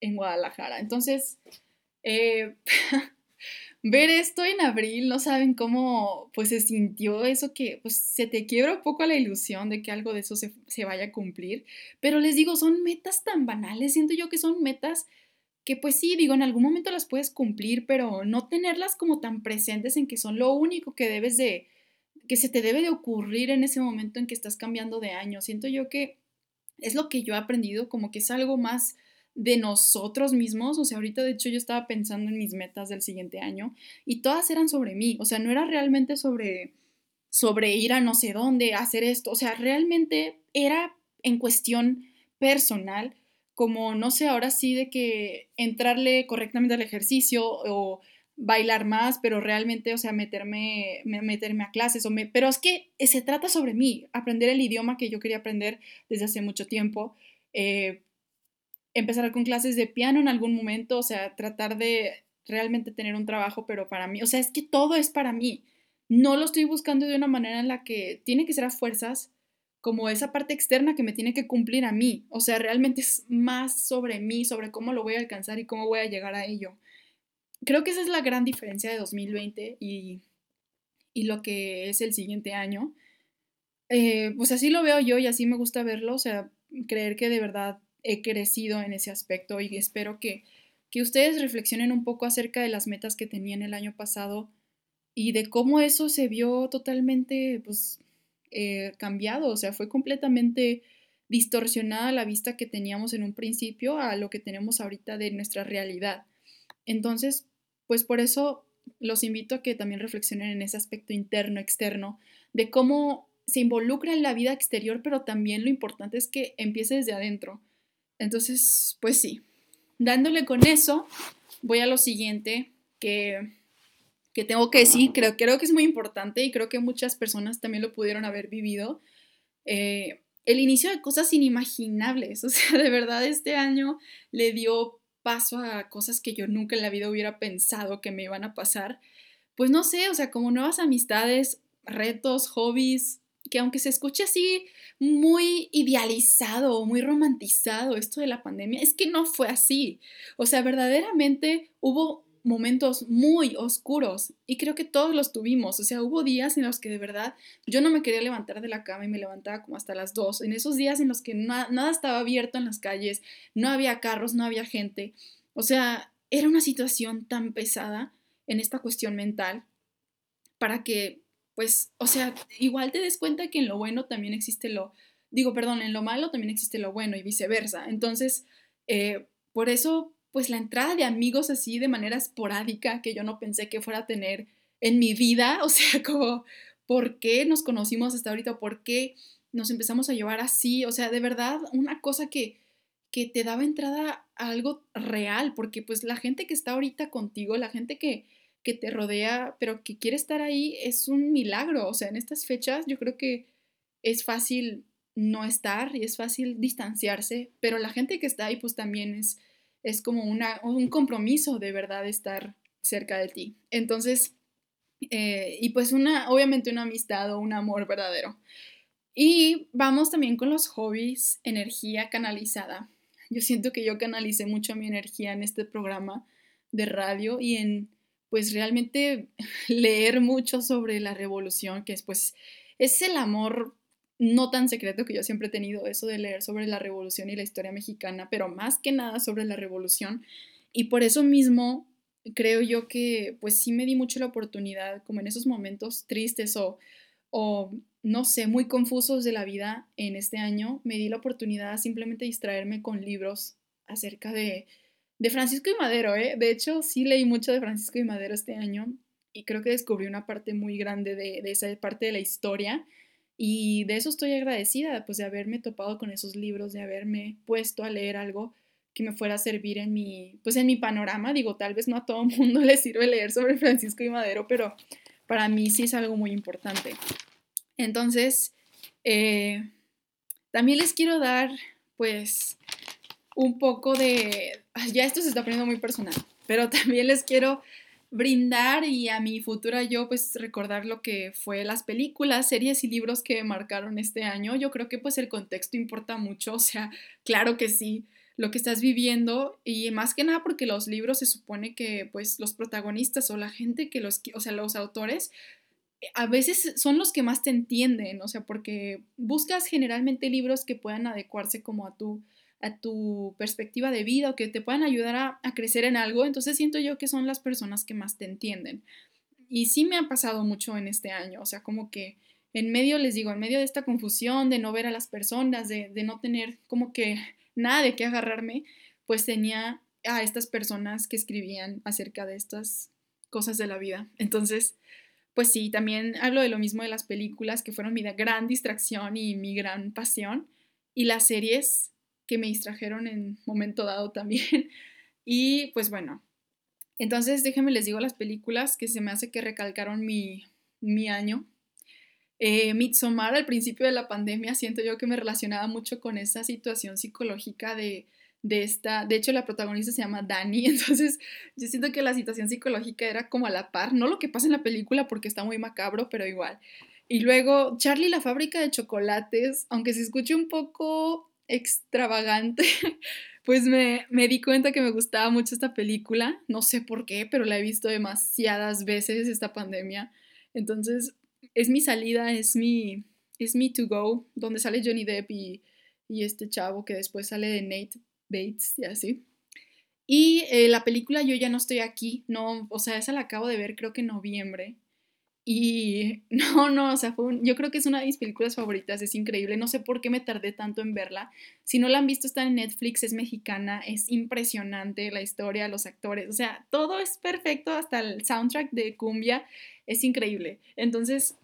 en Guadalajara. Entonces, eh, ver esto en abril, no saben cómo pues se sintió eso que pues se te quiebra un poco la ilusión de que algo de eso se, se vaya a cumplir. Pero les digo, son metas tan banales, siento yo que son metas que pues sí, digo, en algún momento las puedes cumplir, pero no tenerlas como tan presentes en que son lo único que debes de, que se te debe de ocurrir en ese momento en que estás cambiando de año. Siento yo que es lo que yo he aprendido, como que es algo más de nosotros mismos, o sea, ahorita de hecho yo estaba pensando en mis metas del siguiente año y todas eran sobre mí, o sea, no era realmente sobre sobre ir a no sé dónde, hacer esto, o sea, realmente era en cuestión personal, como no sé, ahora sí de que entrarle correctamente al ejercicio o bailar más, pero realmente, o sea, meterme, meterme a clases, o me, pero es que se trata sobre mí, aprender el idioma que yo quería aprender desde hace mucho tiempo, eh, empezar con clases de piano en algún momento, o sea, tratar de realmente tener un trabajo, pero para mí, o sea, es que todo es para mí, no lo estoy buscando de una manera en la que tiene que ser a fuerzas, como esa parte externa que me tiene que cumplir a mí, o sea, realmente es más sobre mí, sobre cómo lo voy a alcanzar y cómo voy a llegar a ello creo que esa es la gran diferencia de 2020 y, lo que es el siguiente año. Eh, pues así lo veo yo y así me gusta verlo, o sea, creer que de verdad he crecido en ese aspecto y espero que, que ustedes reflexionen un poco acerca de las metas que tenían el año pasado y de cómo eso se vio totalmente pues, eh, cambiado, o sea, fue completamente distorsionada la vista que teníamos en un principio a lo que tenemos ahorita de nuestra realidad. Entonces, pues por eso los invito a que también reflexionen en ese aspecto interno, externo, de cómo se involucra en la vida exterior, pero también lo importante es que empiece desde adentro. Entonces, pues sí, dándole con eso, voy a lo siguiente que, que tengo que decir, creo, creo que es muy importante y creo que muchas personas también lo pudieron haber vivido. Eh, el inicio de cosas inimaginables, o sea, de verdad este año le dio paso a cosas que yo nunca en la vida hubiera pensado que me iban a pasar, pues no sé, o sea, como nuevas amistades, retos, hobbies, que aunque se escuche así muy idealizado muy romantizado esto de la pandemia, es que no fue así. O sea, verdaderamente hubo momentos muy oscuros y creo que todos los tuvimos. O sea, hubo días en los que de verdad yo no me quería levantar de la cama y me levantaba como hasta las 2. En esos días en los que nada estaba abierto en las calles, no había carros, no había gente. O sea, era una situación tan pesada en esta cuestión mental para que, pues, o sea, igual te des cuenta que en lo bueno también existe lo, digo, perdón, en lo malo también existe lo bueno y viceversa. Entonces, eh, por eso pues la entrada de amigos así de manera esporádica que yo no pensé que fuera a tener en mi vida, o sea, como, ¿por qué nos conocimos hasta ahorita? ¿Por qué nos empezamos a llevar así? O sea, de verdad, una cosa que, que te daba entrada a algo real, porque pues la gente que está ahorita contigo, la gente que, que te rodea, pero que quiere estar ahí, es un milagro. O sea, en estas fechas yo creo que es fácil no estar y es fácil distanciarse, pero la gente que está ahí pues también es es como una, un compromiso de verdad estar cerca de ti. Entonces, eh, y pues una, obviamente una amistad o un amor verdadero. Y vamos también con los hobbies, energía canalizada. Yo siento que yo canalicé mucho mi energía en este programa de radio y en pues realmente leer mucho sobre la revolución, que es pues es el amor no tan secreto que yo siempre he tenido, eso de leer sobre la revolución y la historia mexicana, pero más que nada sobre la revolución. Y por eso mismo creo yo que pues sí me di mucho la oportunidad, como en esos momentos tristes o, o no sé, muy confusos de la vida en este año, me di la oportunidad simplemente distraerme con libros acerca de, de Francisco y Madero. ¿eh? De hecho, sí leí mucho de Francisco y Madero este año y creo que descubrí una parte muy grande de, de esa parte de la historia y de eso estoy agradecida, pues de haberme topado con esos libros, de haberme puesto a leer algo que me fuera a servir en mi, pues en mi panorama. Digo, tal vez no a todo mundo le sirve leer sobre Francisco y Madero, pero para mí sí es algo muy importante. Entonces, eh, también les quiero dar, pues, un poco de, ya esto se está poniendo muy personal, pero también les quiero brindar y a mi futura yo pues recordar lo que fue las películas, series y libros que marcaron este año. Yo creo que pues el contexto importa mucho, o sea, claro que sí, lo que estás viviendo y más que nada porque los libros se supone que pues los protagonistas o la gente que los, o sea, los autores eh, a veces son los que más te entienden, o sea, porque buscas generalmente libros que puedan adecuarse como a tu a tu perspectiva de vida o que te puedan ayudar a, crecer en algo, entonces siento yo que son las personas que más te entienden. Y sí me ha pasado mucho en este año, o sea, como que en medio, les digo, en medio de esta confusión, de no ver a las personas, de, de no tener como que nada de qué agarrarme, pues tenía a estas personas que escribían acerca de estas cosas de la vida. Entonces, pues sí, también hablo de lo mismo de las películas, que fueron mi gran distracción y mi gran pasión, y las series me distrajeron en momento dado también. Y pues bueno, entonces déjenme les digo las películas que se me hace que recalcaron mi, mi año. Eh, Midsommar al principio de la pandemia siento yo que me relacionaba mucho con esa situación psicológica de, de esta, de hecho la protagonista se llama Dani, entonces yo siento que la situación psicológica era como a la par, no lo que pasa en la película porque está muy macabro, pero igual. Y luego Charlie la fábrica de chocolates, aunque se escuche un poco extravagante, pues me, me, di cuenta que me gustaba mucho esta película. No sé por qué, pero la he visto demasiadas veces esta pandemia. Entonces, es mi salida, es mi, es mi to go, donde sale Johnny Depp y, y este chavo que después sale de Nate Bates y así. Y eh, la película Yo ya no estoy aquí, no, o sea, esa la acabo de ver creo que en noviembre. Y no, no, o sea, yo creo que es una de mis películas favoritas, es increíble, no sé por qué me tardé tanto en verla. Si no la han visto, está en Netflix, es mexicana, es impresionante la historia, los actores, o sea, todo es perfecto, hasta el soundtrack de Cumbia es increíble. Entonces,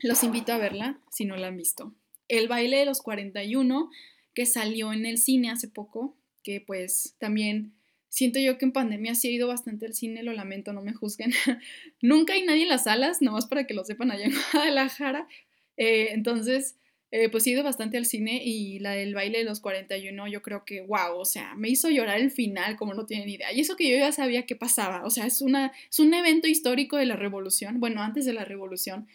los invito a verla si no la han visto. El baile de los 41, que salió en el cine hace poco, que pues también Siento yo que en pandemia sí he ido bastante al cine, lo lamento, no me juzguen. Nunca hay nadie en las salas, nomás para que lo sepan allá en Guadalajara. Eh, entonces, eh, pues he ido bastante al cine y la del baile de los 41, yo creo que, wow, o sea, me hizo llorar el final, como no tienen idea. Y eso que yo ya sabía que pasaba, o sea, es, una, es un evento histórico de la revolución, bueno, antes de la revolución,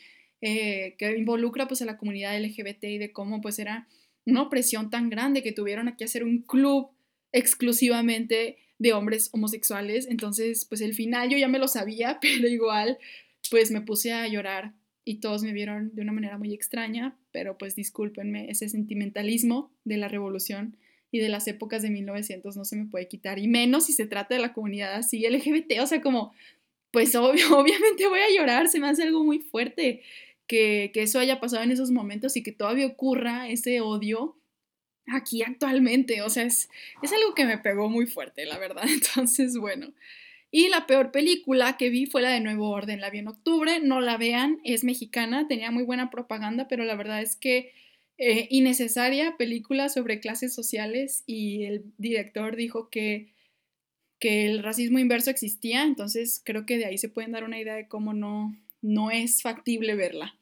eh, que involucra pues a la comunidad LGBT y de cómo pues era una opresión tan grande que tuvieron que hacer un club exclusivamente de hombres homosexuales. Entonces, pues el final yo ya me lo sabía, pero igual, pues me puse a llorar y todos me vieron de una manera muy extraña, pero pues discúlpenme, ese sentimentalismo de la revolución y de las épocas de 1900 no se me puede quitar, y menos si se trata de la comunidad así LGBT, o sea, como, pues obviamente voy a llorar, se me hace algo muy fuerte que eso haya pasado en esos momentos y que todavía ocurra ese odio aquí actualmente. O sea, es, es algo que me pegó muy fuerte, la verdad. Entonces, bueno. Y la peor película que vi fue la de Nuevo Orden. La vi en octubre, no la vean, es mexicana, tenía muy buena propaganda, pero la verdad es que eh, innecesaria película sobre clases sociales y el director dijo que, que el racismo inverso existía, entonces creo que de ahí se pueden dar una idea de cómo no, no es factible verla.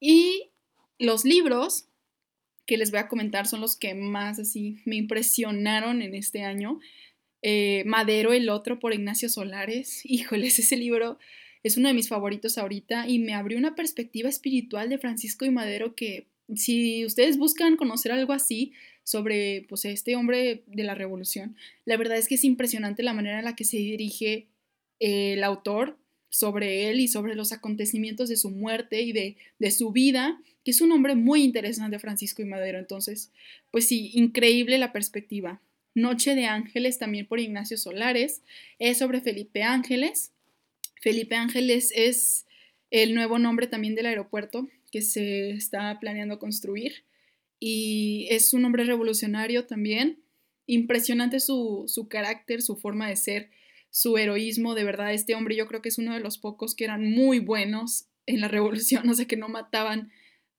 Y los libros, que les voy a comentar son los que más así me impresionaron en este año. Eh, Madero, el otro, por Ignacio Solares. Híjoles, ese libro es uno de mis favoritos ahorita y me abrió una perspectiva espiritual de Francisco y Madero que si ustedes buscan conocer algo así sobre pues, este hombre de la revolución, la verdad es que es impresionante la manera en la que se dirige el autor sobre él y sobre los acontecimientos de su muerte y de, de su vida, que es un hombre muy interesante, Francisco y Madero. Entonces, pues sí, increíble la perspectiva. Noche de Ángeles, también por Ignacio Solares, es sobre Felipe Ángeles. Felipe Ángeles es el nuevo nombre también del aeropuerto que se está planeando construir y es un hombre revolucionario también. Impresionante su, su carácter, su forma de ser, su heroísmo, de verdad, este hombre yo creo que es uno de los pocos que eran muy buenos en la revolución, o sea, que no mataban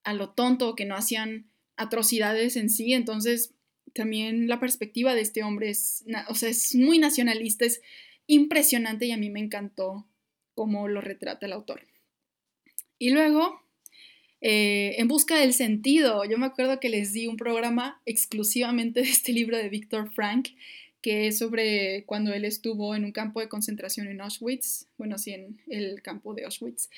a lo tonto, que no hacían atrocidades en sí, entonces también la perspectiva de este hombre es, o sea, es muy nacionalista, es impresionante y a mí me encantó cómo lo retrata el autor. Y luego, eh, En busca del sentido, yo me acuerdo que les di un programa exclusivamente de este libro de Víctor Frank, que es sobre cuando él estuvo en un campo de concentración en Auschwitz, bueno, sí, en el campo de Auschwitz.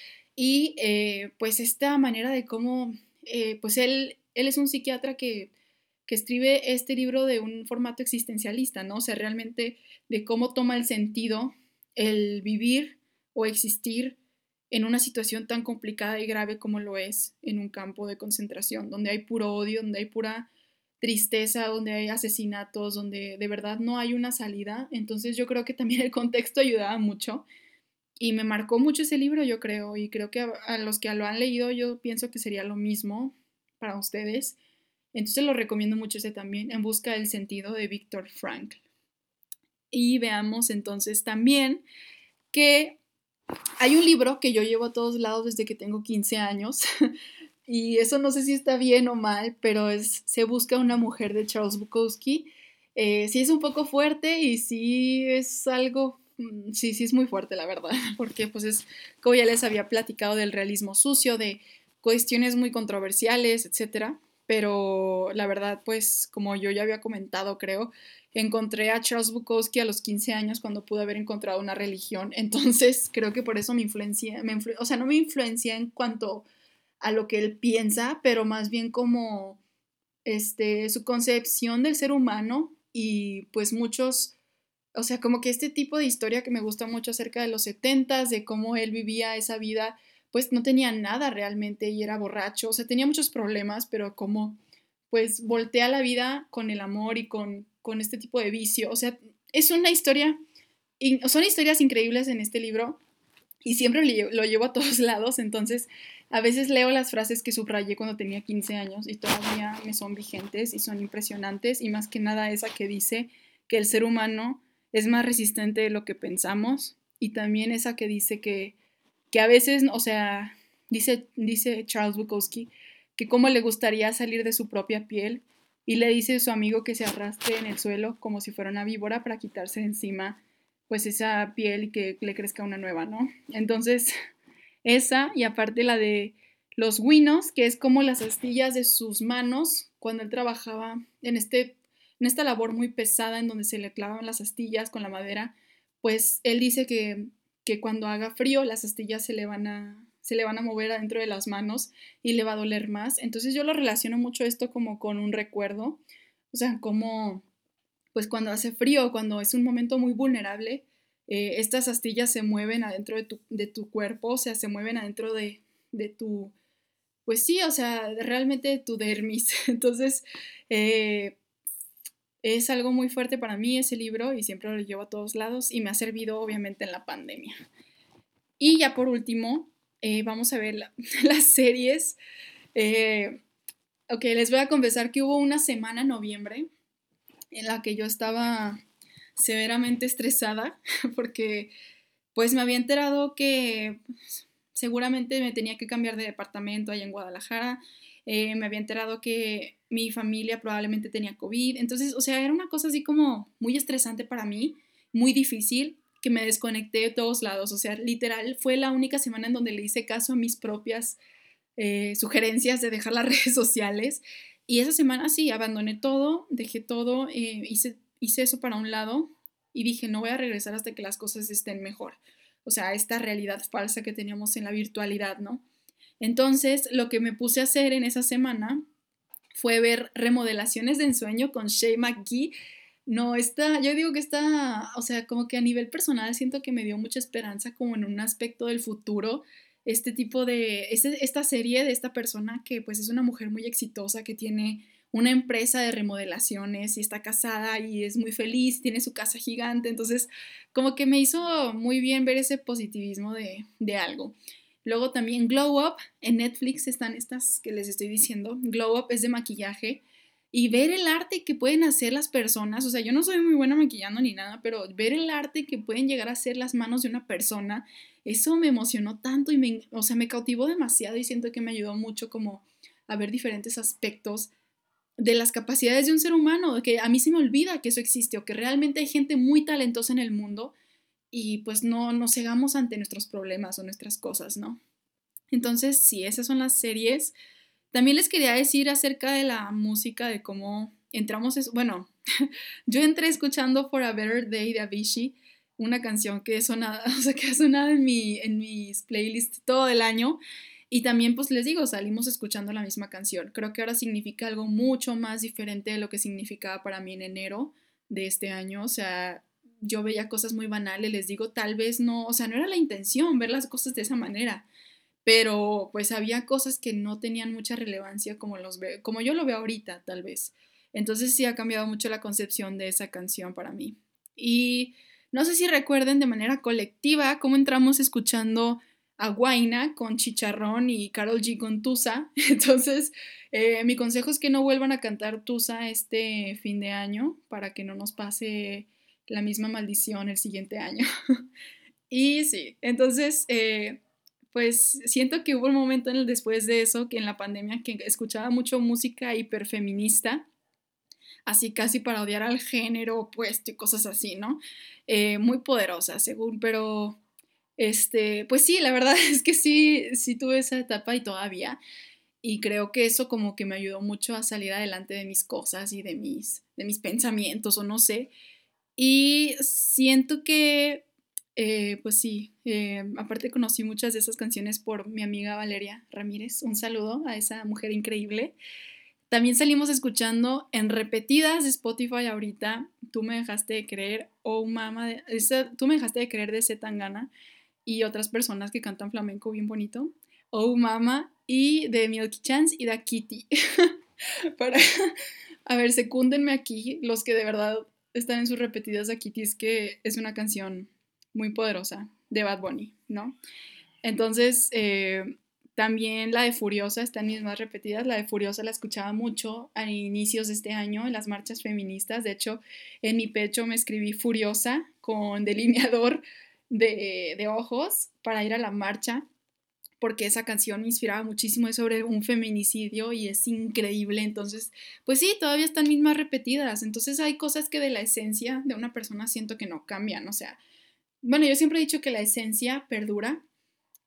Y eh, pues esta manera de cómo, eh, pues él, él es un psiquiatra que, que escribe este libro de un formato existencialista, ¿no? O sea, realmente de cómo toma el sentido el vivir o existir en una situación tan complicada y grave como lo es en un campo de concentración, donde hay puro odio, donde hay pura tristeza, donde hay asesinatos, donde de verdad no hay una salida. Entonces yo creo que también el contexto ayudaba mucho y me marcó mucho ese libro, yo creo, y creo que a, los que lo han leído yo pienso que sería lo mismo para ustedes. Entonces lo recomiendo mucho ese también, En Busca del Sentido de Víctor Frankl. Y veamos entonces también que hay un libro que yo llevo a todos lados desde que tengo 15 años y eso no sé si está bien o mal, pero es Se busca una mujer de Charles Bukowski. Eh, sí es un poco fuerte y sí es algo, sí, sí es muy fuerte la verdad, porque pues es, como ya les había platicado del realismo sucio, de cuestiones muy controversiales, etcétera, pero la verdad pues como yo ya había comentado creo, encontré a Charles Bukowski a los 15 años cuando pude haber encontrado una religión, entonces creo que por eso me influencia, me o sea, no me influencia en cuanto a lo que él piensa, pero más bien como este, su concepción del ser humano y pues muchos, o sea, como que este tipo de historia que me gusta mucho acerca de los setentas, de cómo él vivía esa vida, pues no tenía nada realmente y era borracho, o sea, tenía muchos problemas, pero como pues voltea la vida con el amor y con, con este tipo de vicio, o sea, es una historia, son historias increíbles en este libro y siempre lo llevo a todos lados, entonces a veces leo las frases que subrayé cuando tenía 15 años y todavía me son vigentes y son impresionantes y más que nada esa que dice que el ser humano es más resistente de lo que pensamos y también esa que dice que, que a veces, o sea, dice, dice Charles Bukowski que cómo le gustaría salir de su propia piel y le dice a su amigo que se arrastre en el suelo como si fuera una víbora para quitarse encima pues esa piel y que le crezca una nueva, ¿no? Entonces, esa y aparte la de los winos, que es como las astillas de sus manos cuando él trabajaba en, este, en esta labor muy pesada en donde se le clavaban las astillas con la madera, pues él dice que, que cuando haga frío las astillas se le van a se le van a mover adentro de las manos y le va a doler más. Entonces yo lo relaciono mucho esto como con un recuerdo, o sea, como pues cuando hace frío, cuando es un momento muy vulnerable, eh, estas astillas se mueven adentro de tu, de tu, cuerpo, o sea, se mueven adentro de, de tu, pues sí, o sea, realmente de tu dermis. Entonces, eh, es algo muy fuerte para mí ese libro y siempre lo llevo a todos lados y me ha servido obviamente en la pandemia. Y ya por último, eh, vamos a ver las series. ok, les voy a confesar que hubo una semana en noviembre en la que yo estaba severamente estresada porque pues me había enterado que seguramente me tenía que cambiar de departamento allá en Guadalajara, eh, me había enterado que mi familia probablemente tenía COVID, entonces, o sea, era una cosa así como muy estresante para mí, muy difícil, que me desconecté de todos lados, o sea, literal fue la única semana en donde le hice caso a mis propias eh, sugerencias de dejar las redes sociales y esa semana sí, abandoné todo, dejé todo, eh, hice hice eso para un lado y dije, no voy a regresar hasta que las cosas estén mejor. O sea, esta realidad falsa que teníamos en la virtualidad, ¿no? Entonces, lo que me puse a hacer en esa semana fue ver remodelaciones de ensueño con Shay McGee. no, está, yo digo que está, o sea, como que a nivel personal siento que me dio mucha esperanza como en un aspecto del futuro, este tipo de, este, esta serie de esta persona que pues es una mujer muy exitosa, que tiene una empresa de remodelaciones y está casada y es muy feliz, tiene su casa gigante, entonces como que me hizo muy bien ver ese positivismo de, de algo. Luego también Glow Up, en Netflix están estas que les estoy diciendo. Glow Up es de maquillaje y ver el arte que pueden hacer las personas, o sea, yo no soy muy buena maquillando ni nada, pero ver el arte que pueden llegar a hacer las manos de una persona, eso me emocionó tanto y me, o sea, me cautivó demasiado y siento que me ayudó mucho como a ver diferentes aspectos de las capacidades de un ser humano, que a mí se me olvida que eso existe o que realmente hay gente muy talentosa en el mundo y pues no nos cegamos ante nuestros problemas o nuestras cosas, ¿no? Entonces, sí, esas son las series. También les quería decir acerca de la música, de cómo entramos, bueno, yo entré escuchando For a Better Day de Avicii, una canción que, sonado, o sea, que ha sonado en, mi, en mis playlists todo el año. Y también, pues les digo, salimos escuchando la misma canción. Creo que ahora significa algo mucho más diferente de lo que significaba para mí en enero de este año. O sea, yo veía cosas muy banales, les digo, tal vez no, o sea, no era la intención ver las cosas de esa manera, pero pues había cosas que no tenían mucha relevancia como, los como yo lo veo ahorita, tal vez. Entonces sí ha cambiado mucho la concepción de esa canción para mí. Y no sé si recuerden de manera colectiva cómo entramos escuchando a Guaina con Chicharrón y Carol G con Tusa. Entonces, eh, mi consejo es que no vuelvan a cantar Tusa este fin de año para que no nos pase la misma maldición el siguiente año. y sí, entonces, eh, pues siento que hubo un momento después de eso, que en la pandemia, que escuchaba mucho música hiperfeminista, así casi para odiar al género opuesto y cosas así, ¿no? Eh, muy poderosa, según, pero este, pues sí, la verdad es que sí, sí tuve esa etapa y todavía. Y creo que eso como que me ayudó mucho a salir adelante de mis cosas y de mis, de mis pensamientos o no sé. Y siento que, eh, pues sí, eh, aparte conocí muchas de esas canciones por mi amiga Valeria Ramírez. Un saludo a esa mujer increíble. También salimos escuchando en repetidas de Spotify ahorita, Tú me dejaste de creer, oh, Mama, Tú me dejaste de creer de Zetangana y otras personas que cantan flamenco bien bonito. Oh Mama y de Milky Chance y de Kitty. Para, a ver, secúndenme aquí los que de verdad están en sus repetidas a Kitty, es que es una canción muy poderosa de Bad Bunny, ¿no? Entonces, eh, también la de Furiosa está en mis más repetidas. La de Furiosa la escuchaba mucho a inicios de este año en las marchas feministas. De hecho, en mi pecho me escribí Furiosa con delineador de, ojos para ir a la marcha, porque esa canción me inspiraba muchísimo sobre un feminicidio y es increíble. Entonces, pues sí, todavía están mismas repetidas. Entonces hay cosas que de la esencia de una persona siento que no cambian. O sea, bueno, yo siempre he dicho que la esencia perdura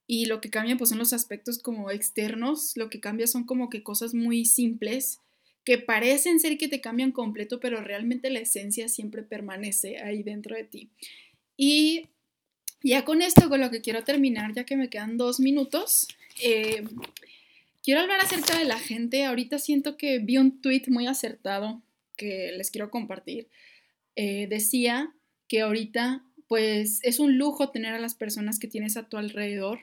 y lo que cambia pues son los aspectos como externos. Lo que cambia son como que cosas muy simples que parecen ser que te cambian completo, pero realmente la esencia siempre permanece ahí dentro de ti. Y ya con esto, con lo que quiero terminar, ya que me quedan dos minutos, eh, quiero hablar acerca de la gente. Ahorita siento que vi un tweet muy acertado que les quiero compartir. Eh, decía que ahorita, pues, es un lujo tener a las personas que tienes a tu alrededor,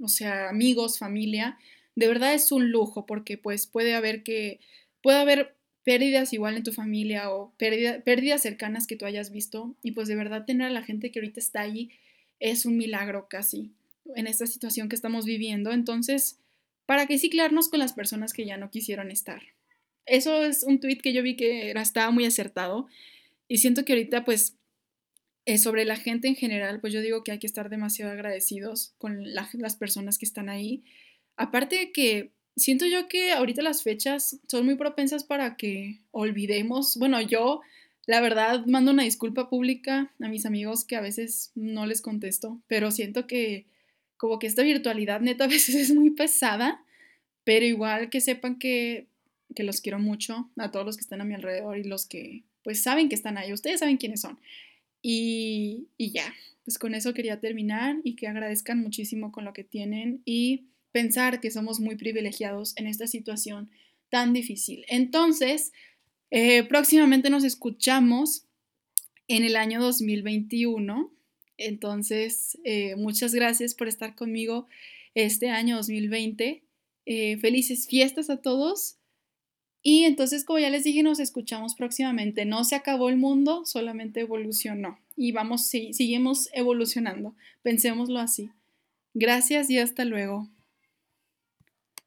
o sea, amigos, familia. De verdad es un lujo porque, pues, puede haber que, puede haber pérdidas igual en tu familia o pérdidas cercanas que tú hayas visto y pues de verdad tener a la gente que ahorita está ahí es un milagro casi en esta situación que estamos viviendo. Entonces, ¿para qué ciclarnos con las personas que ya no quisieron estar? Eso es un tweet que yo vi que estaba muy acertado y siento que ahorita pues eh, sobre la gente en general, pues yo digo que hay que estar demasiado agradecidos con las personas que están ahí. Aparte de que siento yo que ahorita las fechas son muy propensas para que olvidemos, bueno, yo la verdad, mando una disculpa pública a mis amigos que a veces no les contesto, pero siento que como que esta virtualidad neta a veces es muy pesada, pero igual que sepan que, que los quiero mucho, a todos los que están a mi alrededor y los que pues saben que están ahí, ustedes saben quiénes son. Y, y ya, pues con eso quería terminar y que agradezcan muchísimo con lo que tienen y pensar que somos muy privilegiados en esta situación tan difícil. Entonces, eh, próximamente nos escuchamos en el año 2021. Entonces, eh, muchas gracias por estar conmigo este año 2020. Eh, felices fiestas a todos. Y entonces, como ya les dije, nos escuchamos próximamente. No se acabó el mundo, solamente evolucionó. Y vamos, sí, seguimos evolucionando. Pensémoslo así. Gracias y hasta luego.